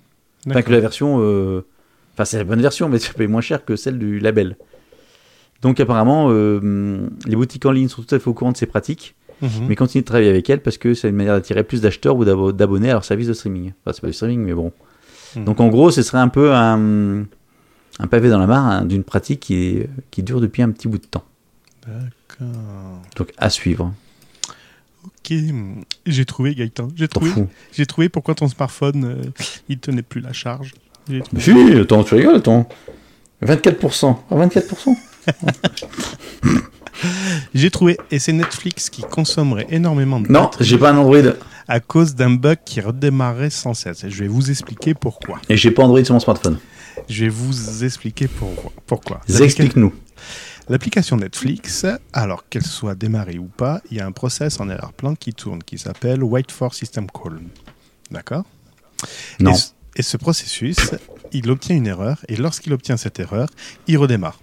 Enfin, que la version. euh, Enfin, c'est la bonne version, mais tu payes moins cher que celle du label. Donc, apparemment, euh, les boutiques en ligne sont tout à fait au courant de ces pratiques, Mhm. mais continuent de travailler avec elles parce que c'est une manière d'attirer plus d'acheteurs ou d'abo- d'abonnés à leur service de streaming. Enfin, c'est pas du streaming, mais bon. Mhm. Donc, en gros, ce serait un peu un, un pavé dans la mare hein, d'une pratique qui, est- qui dure depuis un petit bout de temps. D'accord. Donc, à suivre. Ok. J'ai trouvé Gaëtan. J'ai trouvé. J'ai trouvé pourquoi ton smartphone euh, il tenait plus la charge. Trouvé. Si, attends, tu rigoles, attends. 24%. Ah, 24% J'ai trouvé et c'est Netflix qui consommerait énormément de Non, j'ai pas un Android. à cause d'un bug qui redémarrait sans cesse. Et je vais vous expliquer pourquoi. Et j'ai pas Android sur mon smartphone. Je vais vous expliquer pourquoi. pourquoi. Explique-nous. L'application Netflix, alors qu'elle soit démarrée ou pas, il y a un process en arrière-plan qui tourne qui s'appelle Wait for System Call. D'accord? Non. Et, ce- et ce processus, il obtient une erreur et lorsqu'il obtient cette erreur, il redémarre.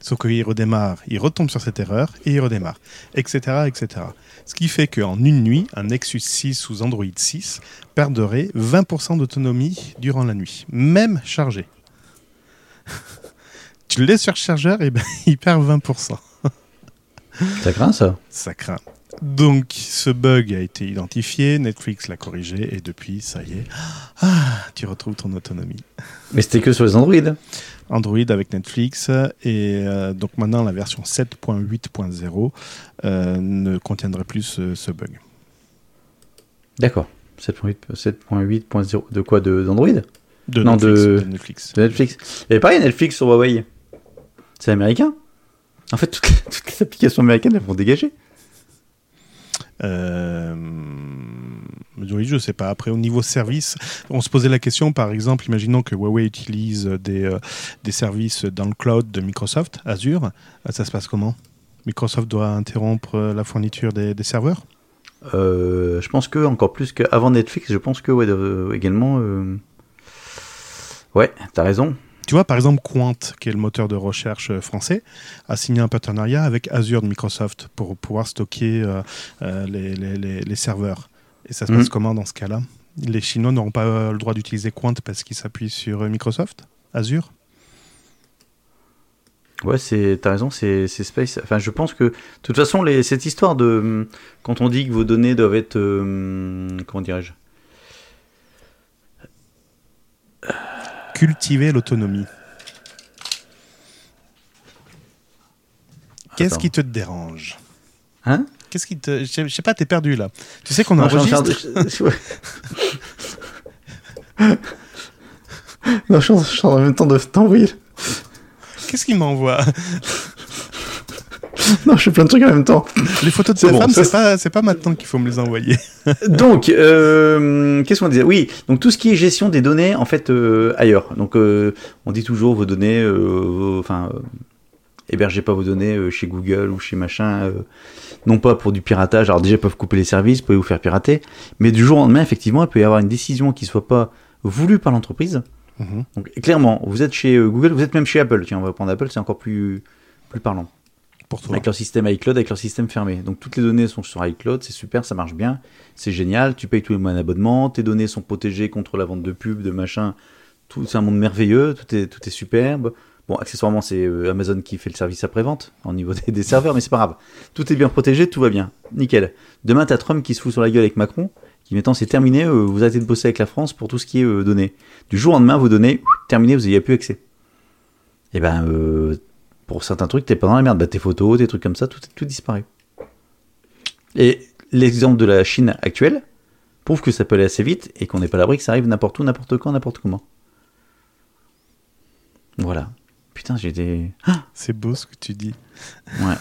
Sauf qu'il redémarre, il retombe sur cette erreur et il redémarre, etc. etc. Ce qui fait qu'en une nuit, un Nexus 6 ou Android 6 perdrait 20% d'autonomie durant la nuit, même chargé. Tu le laisses sur chargeur et ben, il perd 20%. Ça craint ça Ça craint. Donc, ce bug a été identifié, Netflix l'a corrigé, et depuis, ça y est, ah, tu retrouves ton autonomie. Mais c'était que sur les Android. Android avec Netflix, et euh, donc maintenant, la version 7.8.0 euh, ne contiendrait plus ce, ce bug. D'accord. 7.8 7.8.0 de quoi de d'Android? De Non, Netflix. de- de Netflix. De Netflix. Il y avait pareil Netflix sur Huawei? C'est américain. En fait, toutes les, toutes les applications américaines elles vont dégager. Euh, oui, je sais pas. Après, au niveau service, on se posait la question, par exemple, imaginons que Huawei utilise des, euh, des services dans le cloud de Microsoft, Azure. Euh, Ça se passe comment? Microsoft doit interrompre euh, la fourniture des, des serveurs? Euh, je pense que encore plus qu'avant Netflix, je pense que ouais, également. Ouais, t'as raison. Tu vois, par exemple, Quant, qui est le moteur de recherche euh, français, a signé un partenariat avec Azure de Microsoft pour pouvoir stocker euh, euh, les, les- les- les serveurs. Et ça se Mhm. passe comment dans ce cas-là? Les Chinois n'auront pas le droit d'utiliser Quant parce qu'ils s'appuient sur Microsoft? Azure? Ouais, c'est, t'as raison, c'est, Space. Enfin, je pense que, de toute façon, les, cette histoire de. hum, Quand on dit que vos données doivent être. euh, comment dirais-je? Cultiver l'autonomie. Qu'est-ce qui te dérange? Hein? Qu'est-ce qui te. Je sais- pas, t'es perdu là. Tu sais qu'on enregistre. de- non, je suis en même temps de t'envoyer. Qu'est-ce qu'il m'envoie? Non, je fais plein de trucs en même temps. Les photos de C'est sa bon, femme, ça, c'est pas, maintenant qu'il faut me les envoyer. Donc, euh, qu'est-ce qu'on disait? Oui, donc tout ce qui est gestion des données, en fait, euh, ailleurs. Donc, euh, on dit toujours vos données, vos- enfin, hébergez pas vos données chez Google ou chez machin, non pas pour du piratage. Alors déjà, ils peuvent couper les services, peuvent vous faire pirater, mais du jour au lendemain, effectivement, il peut y avoir une décision qui soit pas voulue par l'entreprise. Mhm. Donc, clairement, vous êtes chez Google, vous êtes même chez Apple. Tiens, on va prendre Apple, c'est encore plus plus parlant. Avec leur système iCloud, avec leur système fermé. Donc toutes les données sont sur iCloud, c'est super, ça marche bien, c'est génial. Tu payes tous les mois un abonnement, tes données sont protégées contre la vente de pubs, de machin. Tout, c'est un monde merveilleux, tout est, tout est superbe. Bon, accessoirement, c'est euh, Amazon qui fait le service après-vente au niveau des, des serveurs, mais c'est pas grave. Tout est bien protégé, tout va bien. Nickel. Demain, t'as Trump qui se fout sur la gueule avec Macron, qui maintenant c'est terminé, euh, vous arrêtez de bosser avec la France pour tout ce qui est euh, données. Du jour au lendemain, vos données, terminé, vous n'y avez plus accès. Et ben, euh, pour certains trucs, t'es pas dans la merde. Bah, tes photos, tes trucs comme ça, tout, tout disparaît. Et l'exemple de la Chine actuelle prouve que ça peut aller assez vite et qu'on n'est pas à l'abri que ça arrive n'importe où, n'importe quand, n'importe comment. Voilà. Putain, j'ai des. Ah C'est beau ce que tu dis. ouais.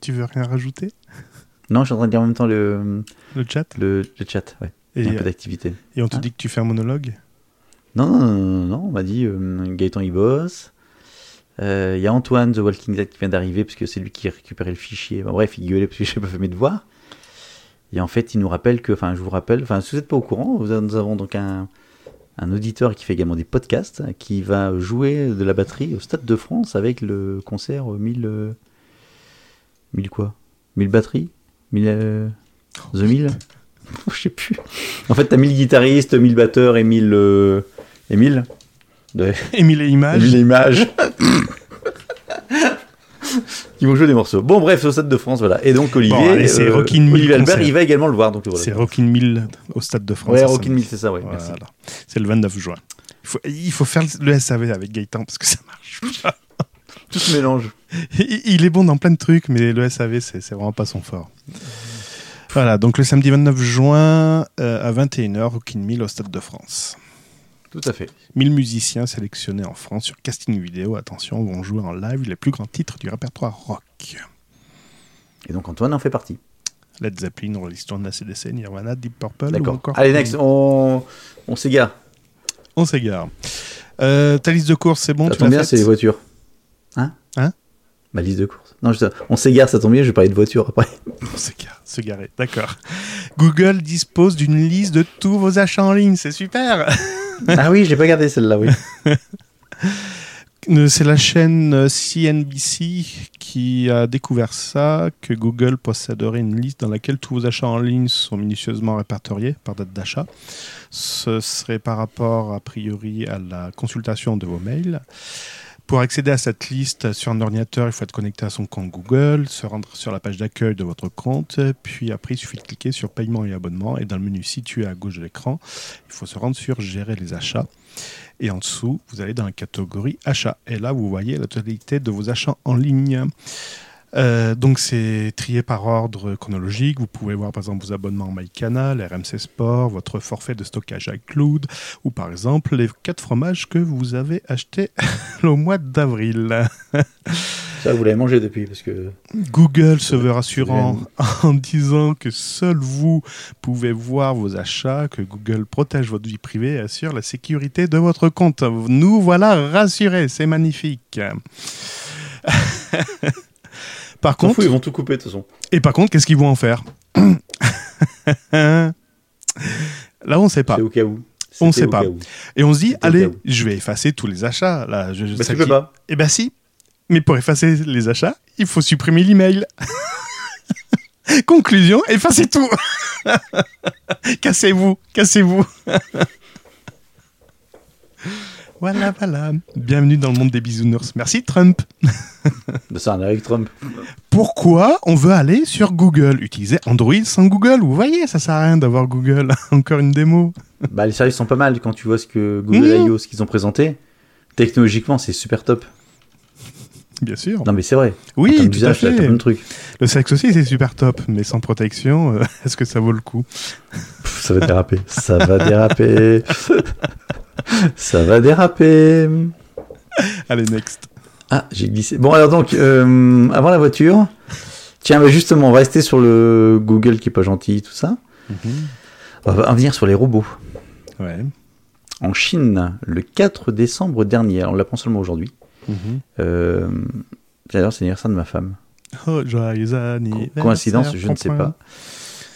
Tu veux rien rajouter? Non, je suis en train de dire en même temps le, Le chat? le, le chat. Ouais. et, Il y a un peu d'activité. et on te Hein dit que tu fais un monologue? Non, non, non, non, on m'a dit euh, Gaëtan il bosse. Euh, Il y a Antoine The Walking Dead qui vient d'arriver parce que c'est lui qui a récupéré le fichier. Bref, il gueulait parce que je n'ai pas fait mes devoirs. Et en fait, il nous rappelle que, enfin, je vous rappelle, enfin, si vous n'êtes pas au courant, nous avons donc un, un auditeur qui fait également des podcasts qui va jouer de la batterie au Stade de France avec le concert 1000. euh, 1000 quoi? 1000 batteries? 1000. euh, The 1000 Je sais plus. En fait, t'as 1000 guitaristes, 1000 batteurs et 1000. euh, 1000 de, Émile et Images. Émile et images. Qui vont jouer des morceaux. Bon, bref, au Stade de France, voilà. Et donc, Olivier, Bon, allez, c'est Rockin' Mill Olivier Albert, il va également le voir. Donc, voilà. C'est Rockin' Mill au Stade de France. Ouais, Rockin' Mill, c'est ça, ouais. Voilà. Merci. C'est le 29 juin. Il faut, il faut faire le SAV avec Gaëtan parce que ça marche. pas. Tout se mélange. Il il est bon dans plein de trucs, mais le SAV, c'est c'est vraiment pas son fort. Voilà, donc le samedi 29 juin euh, à 21h, Rockin' Mill au Stade de France. Tout à fait. 1000 musiciens sélectionnés en France sur casting vidéo, attention, vont jouer en live les plus grands titres du répertoire rock. Et donc, Antoine en fait partie. Led Zeppelin, Rolling Stone, ACDC, Nirvana, Deep Purple D'accord. encore... Allez, next, on, on s'égare. On s'égare. Euh, ta liste de courses, c'est bon ça tu tombe bien, c'est les voitures. Hein Hein Ma liste de courses. Non, je- on s'égare, ça tombe bien, je vais parler de voitures après. On s'égare, se garer, d'accord. Google dispose d'une liste de tous vos achats en ligne, c'est super ah oui, j'ai pas gardé celle-là, oui. Euh, C'est la chaîne euh, CNBC qui a découvert ça, que Google posséderait une liste dans laquelle tous vos achats en ligne sont minutieusement répertoriés par date d'achat. Ce serait par rapport, a priori, à la consultation de vos mails. Pour accéder à cette liste sur un ordinateur, il faut être connecté à son compte Google, se rendre sur la page d'accueil de votre compte, puis après il suffit de cliquer sur paiement et abonnement et dans le menu situé à gauche de l'écran, il faut se rendre sur gérer les achats. Et en dessous, vous allez dans la catégorie achats. Et là, vous voyez la totalité de vos achats en ligne. Euh, donc, c'est trié par ordre chronologique. Vous pouvez voir, par exemple, vos abonnements en MyCanal, RMC Sport, votre forfait de stockage iCloud, ou par exemple, les quatre fromages que vous avez achetés au mois d'avril. Ça, vous l'avez mangé depuis, parce que. Google se veut rassurant en disant que seul vous pouvez voir vos achats, que Google protège votre vie privée et assure la sécurité de votre compte. Nous voilà rassurés, c'est magnifique. par contre, fout, ils vont tout couper, de toute façon. et par contre, qu'est-ce qu'ils vont en faire Là, on ne sait pas. C'est au cas où. On C'était sait pas. où. Et on se dit, allez, je vais effacer tous les achats. Là, je, je Bah, sais tu peux qui- pas. Eh ben si. Mais pour effacer les achats, il faut supprimer l'email. Conclusion, effacez tout. cassez-vous, cassez-vous. voilà, voilà. Bienvenue dans le monde des bisounours. Merci Trump. Ça un avec Trump. Pourquoi on veut aller sur Google? Utiliser Android sans Google. Vous voyez, ça sert à rien d'avoir Google. Encore une démo. Bah, les services sont pas mal quand tu vois ce que Google Mmh. I.O. ce qu'ils ont présenté. Technologiquement, c'est super top. Bien sûr. Non, mais c'est vrai. En Oui, tout à d'usage, t'as fait. de trucs. Le sexe aussi, c'est super top. Mais sans protection, euh, est-ce que ça vaut le coup? Ça va déraper. ça va déraper. ça va déraper. Allez, next. Ah, j'ai glissé. Bon, alors donc, euh, avant la voiture. Tiens, bah justement, on va rester sur le Google qui est pas gentil, tout ça. On va venir sur les robots. Ouais. En Chine, le 4 décembre dernier, alors on l'apprend seulement aujourd'hui. Euh, D'ailleurs, c'est l'anniversaire de ma femme. Oh, joyeux anniversaire. Coïncidence, je ne sais pas.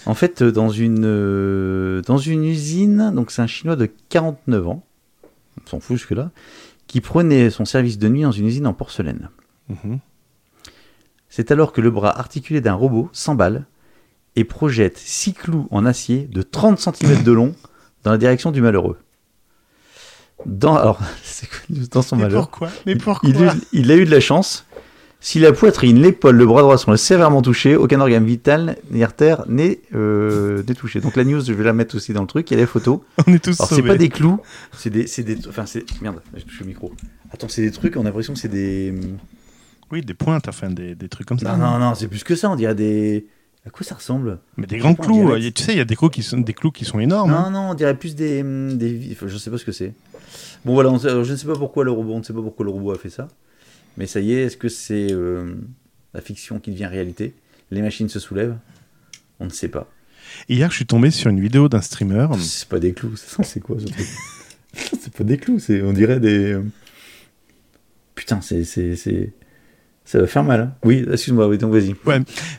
En fait, euh, dans une, euh, dans une usine, donc c'est un Chinois de 49 ans, s'en fout jusque-là, qui prenait son service de nuit dans une usine en porcelaine. Mhm. C'est alors que le bras articulé d'un robot s'emballe et projette six clous en acier de 30 cm de long dans la direction du malheureux. Dans, alors, c'est- dans son Mais malheur? pourquoi? Mais pourquoi? Il, il a eu de la chance. Si la poitrine, l'épaule, le bras droit sont sévèrement touchés, aucun organe vital ni artère n'est euh, touché. Donc la news, je vais la mettre aussi dans le truc. Il y a des photos. On est tous Alors c'est pas des clous, c'est des, c'est des, enfin c'est merde, j'ai touché le micro. Attends, c'est des trucs. On a l'impression que c'est des. Oui, des pointes, enfin des, des trucs comme ça. Non non non, c'est plus que ça. On dirait des. À quoi ça ressemble? Mais des grands clous. Tu sais, il y a des clous qui sont, des clous qui sont énormes. hein. Non non, on dirait plus des, des, enfin, je sais pas ce que c'est. Bon voilà, on je ne sais pas pourquoi le robot, on ne sait pas pourquoi le robot a fait ça. Mais ça y est, est-ce que c'est euh, la fiction qui devient réalité? Les machines se soulèvent? On ne sait pas. Hier, je suis tombé sur une vidéo d'un streamer. C'est pas des clous, c'est quoi ce truc? C'est pas des clous, c'est on dirait des. Putain, c'est ça va faire mal. hein. Oui, excuse-moi, oui, donc vas-y.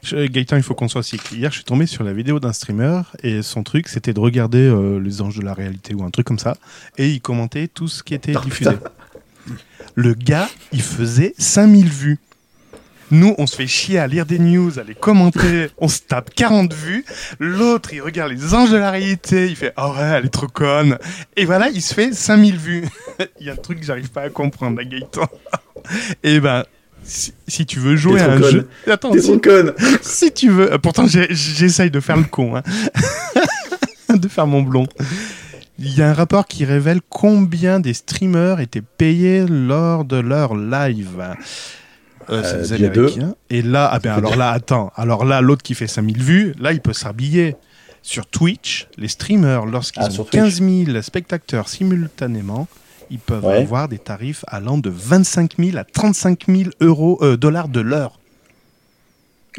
Je- Gaëtan, il faut qu'on soit cycle. Hier, je suis tombé sur la vidéo d'un streamer et son truc, c'était de regarder euh, Les Anges de la Réalité ou un truc comme ça. Et il commentait tout ce qui était Oh, diffusé. Le gars, il faisait 5000 vues. Nous, on se fait chier à lire des news, à les commenter, on se tape 40 vues. L'autre, il regarde les anges de la réalité, il fait « Oh ouais, elle est trop conne !» Et voilà, il se fait 5000 vues. il y a un truc que j'arrive pas à comprendre, la Gaëtan. Et ben, si, si tu veux jouer à un conne. jeu... Attends, si- trop conne si tu veux. Pourtant, j'essaye de faire le con. hein. de faire mon blond. Il y a un rapport qui révèle combien des streamers étaient payés lors de leur live. Euh, Euh, deux. Américains. Et là, ah ben alors là, attends. Alors là, l'autre qui fait 5000 vues, là, il peut s'habiller. Sur Twitch, les streamers, lorsqu'ils Ah, ont sur Twitch. 15 000 spectateurs simultanément, ils peuvent Ouais. avoir des tarifs allant de 25 000 à 35 000 euros, euh, dollars de l'heure.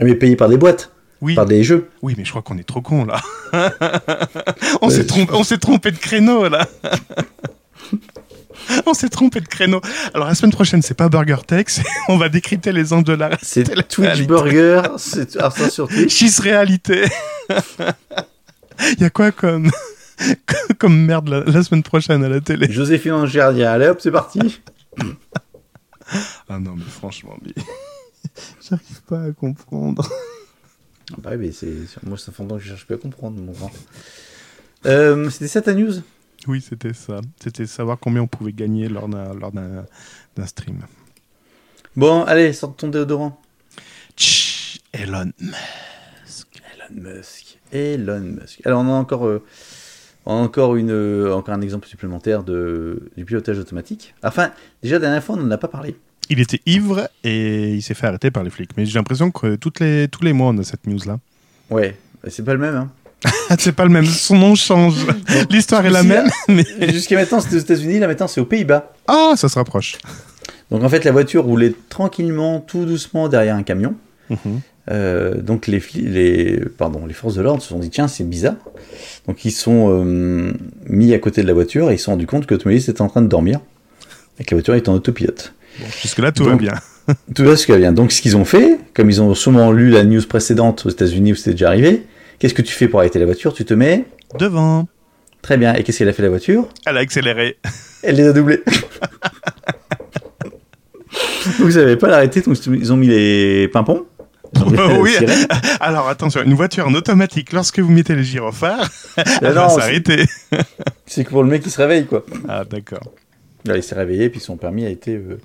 Mais payé par des boîtes, Oui. par des jeux. Oui, mais je crois qu'on est trop con là. on s'est trompé, de créneau là. on s'est trompé de créneau. Alors la semaine prochaine, c'est pas Burger Tech, c'est- on va décrypter les anges de la C'est Twitch réalité. Burger, c'est ça sur Twitch. Réalité. Il y a quoi comme comme merde la, la semaine prochaine à la télé? Joséphine Angérdia, allez hop, c'est parti. Ah non, mais franchement, mais... j'arrive pas à comprendre. Ah Bah oui, mais c'est moi ça fait longtemps que je cherche plus à comprendre mon grand. Euh, C'était ça ta news? Oui, c'était ça. C'était savoir combien on pouvait gagner lors d'un lors d'un d'un stream. Bon, allez, sors ton déodorant. Tch, Elon Elon Musk. Elon Musk. Alors on a encore, euh, encore, une, euh, encore un exemple supplémentaire de, du pilotage automatique. Enfin, déjà la dernière fois on n'en a pas parlé. Il était ivre et il s'est fait arrêter par les flics. Mais j'ai l'impression que toutes les, tous les mois, on a cette news-là. Ouais, c'est pas le même. Hein. C'est pas le même, son nom change. L'histoire est la même, mais... Jusqu'à maintenant c'était aux États-Unis, là maintenant c'est aux Pays-Bas. Ah, ça se rapproche. Donc en fait la voiture roulait tranquillement, tout doucement derrière un camion. Mhm. Euh, donc les, les, pardon, les forces de l'ordre se sont dit tiens c'est bizarre. Donc ils sont euh, mis à côté de la voiture et ils se sont rendus compte que l'automobiliste était en train de dormir et que la voiture est en autopilote. Bon, Jusque-là, tout va bien. Tout va va bien. Donc ce qu'ils ont fait, comme ils ont sûrement lu la news précédente aux États-Unis où c'était déjà arrivé, qu'est-ce que tu fais pour arrêter la voiture? Tu te mets Devant. très bien. Et qu'est-ce qu'elle a fait la voiture? Elle a accéléré. Elle les a doublés. vous savez pas l'arrêter, donc ils ont mis les pimpons. Oui. Alors attention, une voiture en automatique, lorsque vous mettez les gyrophares, elle va non, c'est- s'arrêter. c'est que pour le mec qui se réveille quoi. Ah, d'accord. Là, il s'est réveillé, puis son permis a été, euh,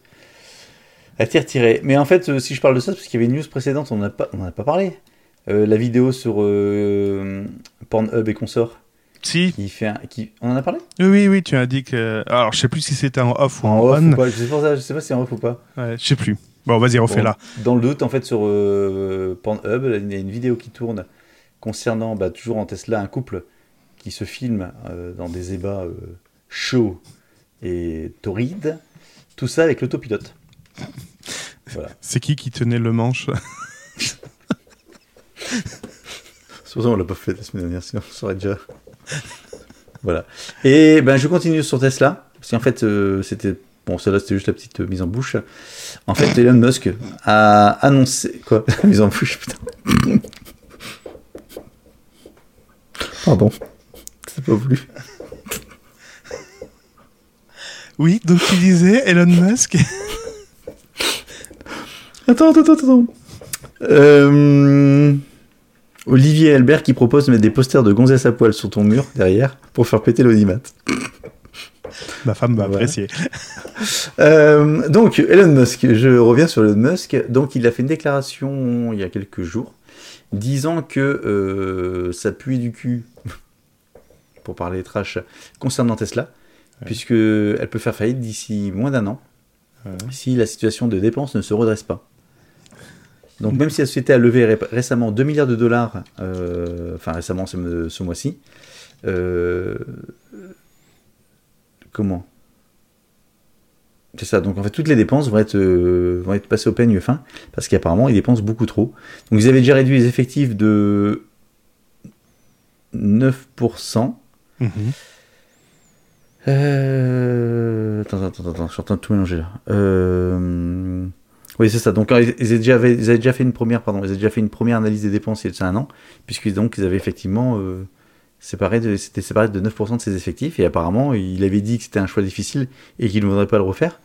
a été retiré. Mais en fait, euh, si je parle de ça, parce qu'il y avait une news précédente, on n'en a, pas- on en a pas parlé. Euh, la vidéo sur euh, Pornhub et consorts, Si. qui fait un, qui... On en a parlé? Oui, oui, oui, tu as dit que. Alors, je sais plus si c'était en off ou en, En off on. ou pas je sais, pas je sais pas si c'est en off ou pas. Ouais, je sais plus. Bon, vas-y, refais-la. Bon, dans le doute, en fait, sur euh, Pornhub, là, il y a une vidéo qui tourne concernant, bah, toujours en Tesla, un couple qui se filme dans des ébats chauds et torrides. Tout ça avec l'autopilote. Voilà. C'est qui qui tenait le manche? C'est pour ça qu'on l'a pas fait la semaine dernière, sinon on saurait déjà. voilà. Et ben je continue sur Tesla, parce qu'en fait euh, c'était bon, celle-là c'était juste la petite euh, mise en bouche. En fait, Elon Musk a annoncé quoi? La mise en bouche, putain. Pardon, c'est pas voulu. Oui, donc tu disais Elon Musk? Attends, attends, attends, attends. Euh, Olivier Albert qui propose de mettre des posters de gonzesses à poil sur ton mur derrière pour faire péter l'audimat. Ma femme va Voilà. apprécier. Euh, donc, Elon Musk, je reviens sur Elon Musk. Donc, il a fait une déclaration il y a quelques jours disant que euh, ça puait du cul, pour parler trash, concernant Tesla, puisque elle peut faire faillite d'ici moins d'un an Ouais. si la situation de dépenses ne se redresse pas. Donc, même si la société a levé ré- récemment 2 milliards de dollars, euh, enfin récemment, ce, ce mois-ci, euh, comment? C'est ça, donc en fait toutes les dépenses vont être, euh, vont être passées au peigne fin, parce qu'apparemment ils dépensent beaucoup trop. Donc ils avaient déjà réduit les effectifs de 9%. Mhm. Euh... Attends, attends, attends, je suis en train de tout mélanger là. Euh... Oui, c'est ça. Donc ils, ils avaient déjà, fait- déjà une première, pardon, ils avaient déjà fait une première analyse des dépenses il y a un an, puisque donc ils avaient effectivement euh, séparé, de, c'était séparé de 9% de ses effectifs, et apparemment il avait dit que c'était un choix difficile et qu'il ne voudrait pas le refaire.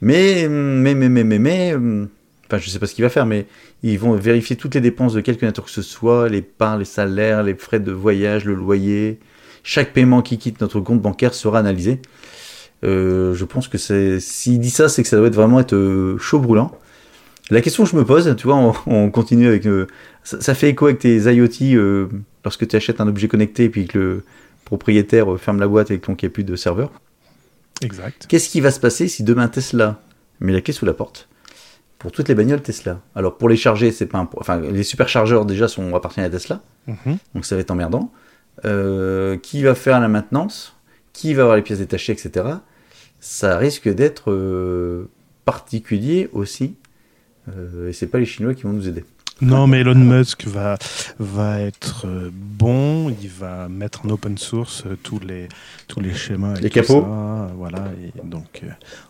Mais, mais, mais, mais, mais, mais, euh, enfin, je sais pas ce qu'il va faire, mais ils vont vérifier toutes les dépenses de quelque nature que ce soit, les parts, les salaires, les frais de voyage, le loyer, chaque paiement qui quitte notre compte bancaire sera analysé. Euh, je pense que s'il dit ça, c'est que ça doit vraiment être euh, chaud brûlant. La question que je me pose, tu vois, on, on continue avec, euh, ça, ça fait écho avec tes IoT euh, lorsque tu achètes un objet connecté et puis que le propriétaire euh, ferme la boîte et donc il n'y a plus de serveur. Exact. Qu'est-ce qui va se passer si demain Tesla met la clé sous la porte pour toutes les bagnoles Tesla? Alors pour les charger, c'est pas un... enfin les superchargeurs déjà sont appartiennent à Tesla, Mhm. donc ça va être emmerdant. Euh, qui va faire la maintenance? Qui va avoir les pièces détachées, etc. Ça risque d'être euh, particulier aussi. Euh, et c'est pas les Chinois qui vont nous aider. Non, mais Elon Musk va, va être euh, bon. Il va mettre en open source euh, tous les, tous les schémas. et Les tout capots. ça, voilà. Et donc,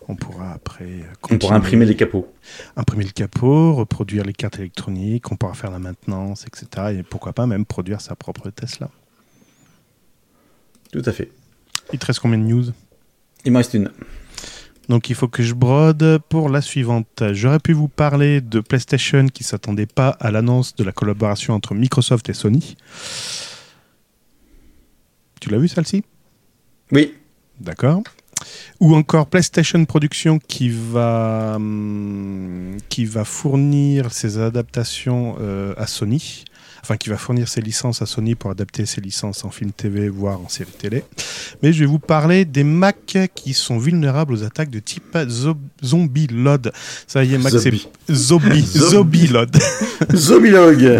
on pourra après. On pourra imprimer les capots. imprimer le capot, reproduire les cartes électroniques, on pourra faire la maintenance, etc. Et pourquoi pas même produire sa propre Tesla. Tout à fait. Il te reste combien de news? Il m'en reste une. Donc il faut que je brode pour la suivante. J'aurais pu vous parler de PlayStation qui s'attendait pas à l'annonce de la collaboration entre Microsoft et Sony. Tu l'as vu celle-ci? Oui. D'accord. Ou encore PlayStation Production qui va, hum, qui va fournir ses adaptations euh, à Sony. Enfin, qui va fournir ses licences à Sony pour adapter ses licences en film TV, voire en série télé. Mais je vais vous parler des Mac qui sont vulnérables aux attaques de type zo- Zombie Load. Ça y est, Mac, c'est Zombie. Zombie, Zombie. Zombie Load. Zobilog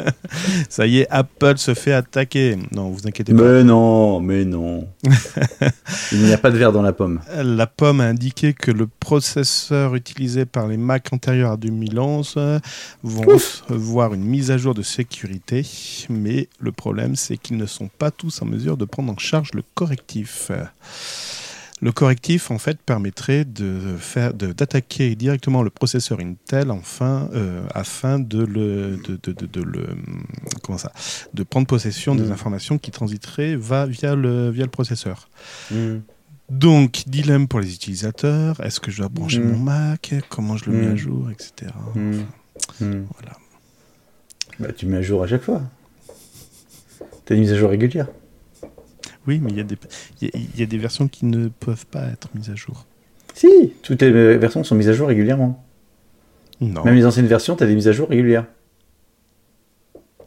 Ça y est, Apple se fait attaquer. Non, vous inquiétez pas. Mais non, mais non. Il n'y a pas de verre dans la pomme. La pomme a indiqué que le processeur utilisé par les Mac antérieurs à 2011 euh, vont Ouf. recevoir une mise à jour de sécurité, mais le problème c'est qu'ils ne sont pas tous en mesure de prendre en charge le correctif. Le correctif en fait permettrait de faire d'attaquer directement le processeur Intel enfin euh, afin de le de, de- de- de le comment ça de prendre possession des Mm. informations qui transiteraient va via le via le processeur. Donc, dilemme pour les utilisateurs. Est-ce que je dois brancher Mm. mon Mac Comment je le mets Mm. à jour, etc. Voilà. Bah, tu mets à jour à chaque fois. T'as une mise à jour régulière. Oui, mais il y, a des- y a- il y a des versions qui ne peuvent pas être mises à jour. Si, toutes les versions sont mises à jour régulièrement. Non. Même les anciennes versions, t'as des mises à jour régulières.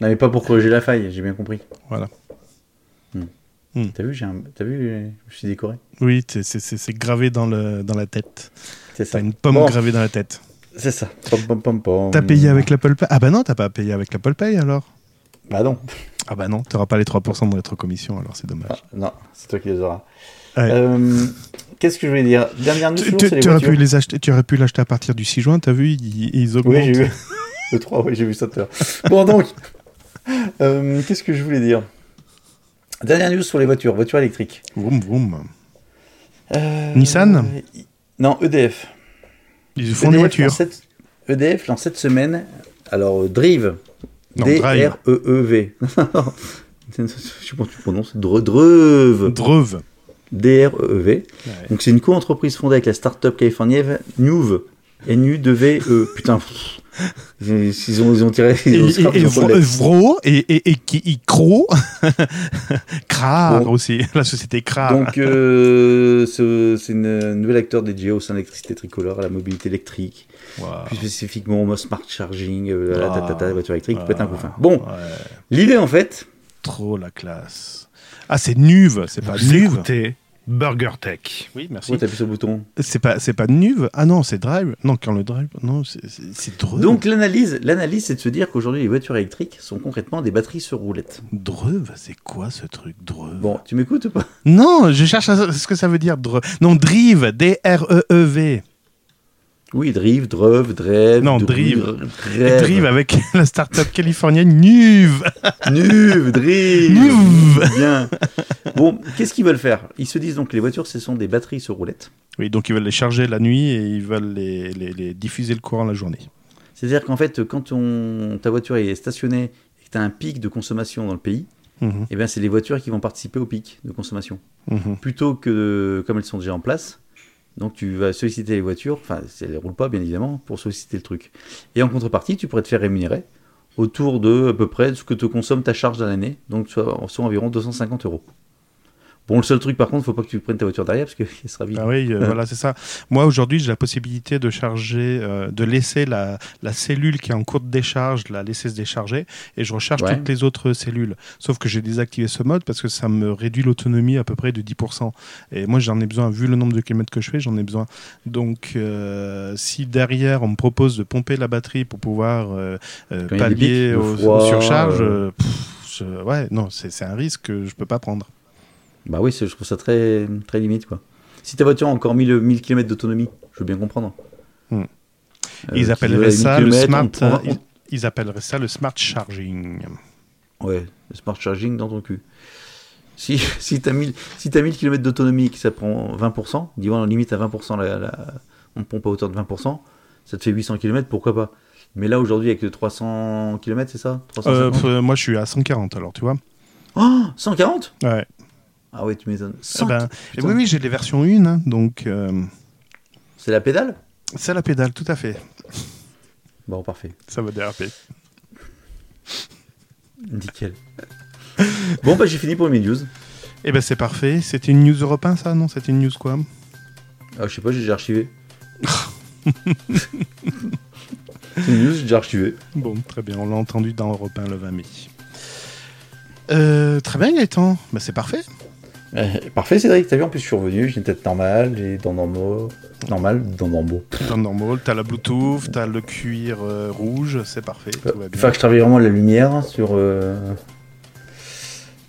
Non, mais pas pour corriger la faille, j'ai bien compris. Voilà. T'as vu, j'ai un... T'as vu, euh, je suis décoré. Oui, c'est- c'est c'est- c'est gravé dans, le, dans la tête. C'est ça. T'as une pomme Bon. gravée dans la tête. C'est ça. T'as payé avec l'Apple Pay? Ah bah non, t'as pas payé avec l'Apple Pay alors? Bah non. Ah bah non, t'auras pas les 3% de rétrocommission alors c'est dommage. Ah, non, c'est toi qui les auras. Ouais. Euh, Qu'est-ce que je voulais dire? Dernière news, Tu, tu- les tu aurais pu voitures. les acheter, tu aurais pu l'acheter à partir du 6 juin, t'as vu, ils, ils augmentent. Oui, j'ai vu. Le 3, oui, j'ai vu ça tout à l'heure. Bon, donc, euh, qu'est-ce que je voulais dire? Dernière news sur les voitures, voitures électriques. Vroom, vroom. Euh, Nissan? Non, EDF. Ils font des EDF voitures. lance cette- EDF lance cette semaine, alors euh, Drive. D-R-E-E-V. Je sais pas comment tu prononces. Dre- Dreuve. Dreuve. D-R-E-E-V. Ouais. Donc c'est une co-entreprise fondée avec la start-up californienne Nuve. N-U-V-E. Putain, pff, Ils, ils ont, ils ont tiré. Et, Ils ont et, et Vro- et, et, et, qui- et Cro. Krar Bon. aussi, la société Krar. Donc, euh, ce- c'est une nouvel acteur dédié au sein de l'électricité tricolore, à la mobilité électrique, plus spécifiquement au smart charging, euh, la Ah. tatata, la voiture électrique, peut être un coup fin. Bon, Ouais, l'idée en fait, trop la classe. Ah, c'est Nuve, c'est pas Nuve. écoutez Burger Tech. Oui, merci. pourquoi t'appuies sur le bouton C'est pas, c'est pas Nuve. Ah non, c'est Drive. Non, quand le Drive. Non, c'est, Dreuve. Donc l'analyse, l'analyse, c'est de se dire qu'aujourd'hui les voitures électriques sont concrètement des batteries sur roulette. Dreuve, c'est quoi ce truc Dreuve Bon, tu m'écoutes ou pas? Non, je cherche à- ce que ça veut dire. Dreuve. Non, Drive, D-R-E-E-V. Oui, Drive, Dreuve, Drev. Non, Drive, Drive avec la start-up californienne Nuve. Nuve, Drive. Nuve. Bien. Bon, qu'est-ce qu'ils veulent faire? Ils se disent donc que les voitures, ce sont des batteries sur roulette. Oui, donc ils veulent les charger la nuit et ils veulent les, les- les diffuser le courant la journée. C'est-à-dire qu'en fait, quand ta voiture est stationnée et que tu as un pic de consommation dans le pays, Mhm, eh bien, c'est les voitures qui vont participer au pic de consommation. mhm. Plutôt que, comme elles sont déjà en place, donc tu vas solliciter les voitures, enfin, elles ne roulent pas bien évidemment, pour solliciter le truc. Et en contrepartie, tu pourrais te faire rémunérer autour de à peu près ce que te consomme ta charge dans l'année, donc soit, soit environ 250 euros. Bon, le seul truc par contre, faut pas que tu prennes ta voiture derrière parce qu'elle sera vide. Ah oui, euh, voilà, c'est ça. Moi, aujourd'hui, j'ai la possibilité de charger, euh, de laisser la, la cellule qui est en courte décharge, la laisser se décharger, et je recharge Ouais. toutes les autres cellules. Sauf que j'ai désactivé ce mode parce que ça me réduit l'autonomie à peu près de 10%. Et moi, j'en ai besoin, vu le nombre de kilomètres que je fais, j'en ai besoin. Donc, euh, si derrière, on me propose de pomper la batterie pour pouvoir pallier de aux, froid, aux surcharges, pff, ouais, non, c'est c'est un risque que je peux pas prendre. Bah oui, je trouve ça très, très limite quoi. Si ta voiture a encore 1000, 1000 km d'autonomie, je veux bien comprendre. Hmm. Euh, Ils appelleraient ça 1000 le smart. on- on- euh, ils, appelleraient ça le smart charging. Ouais, le smart charging dans ton cul. Si, si tu as 1000, si t'as 1000 km d'autonomie et que ça prend 20%, disons limite à 20%, la, la- on pompe à hauteur de 20%, ça te fait 800 km, pourquoi pas? Mais là aujourd'hui avec 300 km, c'est ça? Euh, 350 pff, moi, je suis à 140 alors, tu vois. Oh 140 Ouais. Ah ouais, tu m'étonnes. Eh 100 ben, oui, oui, j'ai les versions 1, hein, donc euh, C'est la pédale? C'est la pédale, tout à fait. Bon, parfait. Ça va déraper. Nickel. bon, bah j'ai fini pour mes news. Eh ben, c'est parfait. C'était une news européen, ça? Non, c'était une news quoi? Ah, je sais pas, j'ai déjà archivé. C'est une news, j'ai déjà archivé. Bon, très bien, on l'a entendu dans Européen le 20 mai. Euh, très bien, Gaëtan. Bah, c'est parfait. Euh, parfait, Cédric. T'as vu, en plus, je suis revenu, j'ai une tête normale, j'ai des dents normaux. Normal, dents normaux. Dans le normal, t'as la Bluetooth, t'as le cuir euh, rouge, c'est parfait. Tout va bien. faut que je travaille vraiment la lumière sur, euh,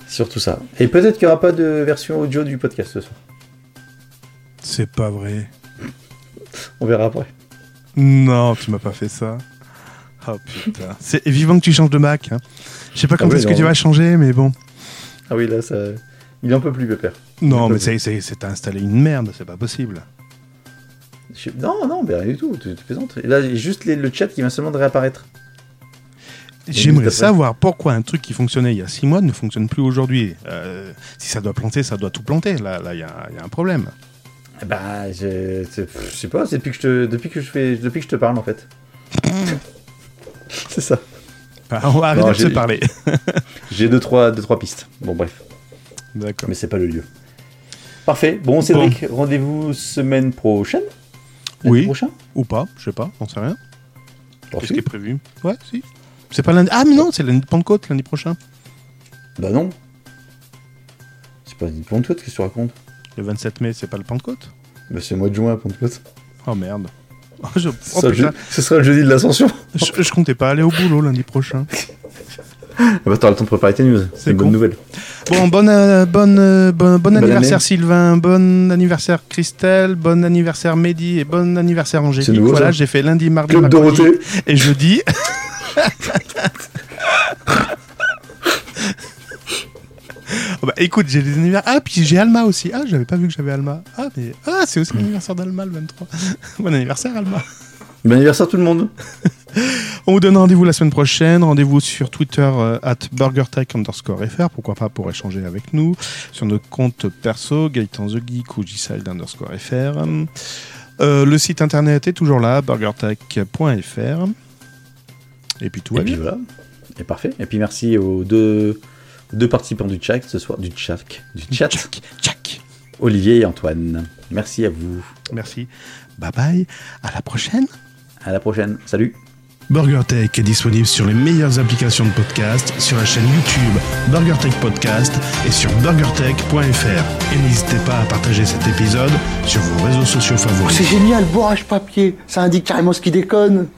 sur tout ça. Et peut-être qu'il n'y aura pas de version audio du podcast ce soir. C'est pas vrai. On verra après. Non, tu m'as pas fait ça. Oh putain. C'est vivant que tu changes de Mac. Hein. Je sais pas quand oui, est-ce que tu vas changer, mais bon. Ah oui, là, ça... il en peut plus, Pépère. Non, mais c'est- installé une merde, c'est pas possible. Je- Non, non, mais rien du tout, tu, tu plaisantes. Là, juste les- le chat qui vient seulement de réapparaître. J'aimerais savoir pourquoi un truc qui fonctionnait il y a 6 mois ne fonctionne plus aujourd'hui. Euh, si ça doit planter, ça doit tout planter. Là, là, il y, a il y a un problème. Bah, je, je sais pas, c'est depuis que je te, depuis que je fais, depuis que je te parle en fait. c'est ça. Ah, on va arrêter de se parler. J'ai deux trois, deux trois pistes. Bon bref, D'accord. mais c'est pas le lieu. Parfait. Bon, Cédric, rendez-vous semaine prochaine. Lundi Oui. Prochain. Ou pas, je sais pas, on sait rien. Qu'est-ce Parfait. qui est prévu? Ouais, si. C'est pas lundi. Ah, mais non, c'est lundi de Pentecôte, lundi prochain. Bah non. C'est pas dit Pentecôte, qu'est-ce que tu racontes? Le 27 mai, c'est pas le Pentecôte? Bah c'est le mois de juin, Pentecôte. Oh merde. Oh, je... Ce sera le putain. je- ce sera le jeudi de l'ascension. je, je comptais pas aller au boulot lundi prochain. Ah bah t'auras le temps de préparer tes news. C'est une con. bonne nouvelle. Bon, bon, euh, bonne, euh, bon, bon Bonne anniversaire année. Sylvain, bon anniversaire Christelle, bon anniversaire Mehdi et bon anniversaire Angélique. Nouveau, voilà, j'ai fait lundi, mardi, Club mercredi Dorothée. et jeudi. Oh bah, écoute, j'ai des anniversaires. Ah, puis j'ai Alma aussi. Ah, j'avais pas vu que j'avais Alma. Ah, mais ah, c'est aussi l'anniversaire d'Alma le 23. bon anniversaire Alma. Bon anniversaire tout le monde. On vous donne rendez-vous la semaine prochaine. Rendez-vous sur Twitter euh, at BurgerTech underscore FR. Pourquoi pas pour échanger avec nous. Sur notre compte perso, Gaëtan The Geek ou Gside underscore FR. Euh, le site internet est toujours là, burgertech.fr. Et puis tout va Et puis bien. voilà. Et parfait. Et puis merci aux deux. Et puis merci aux deux, aux deux participants du chat ce soir. Du chat. Du chat. Tchac, tchac. Olivier et Antoine. Merci à vous. Merci. Bye bye. À la prochaine. À la prochaine. Salut. BurgerTech est disponible sur les meilleures applications de podcast, sur la chaîne YouTube BurgerTech Podcast et sur burgertech.fr. Et n'hésitez pas à partager cet épisode sur vos réseaux sociaux favoris. C'est génial, bourrage papier. Ça indique carrément ce qui déconne.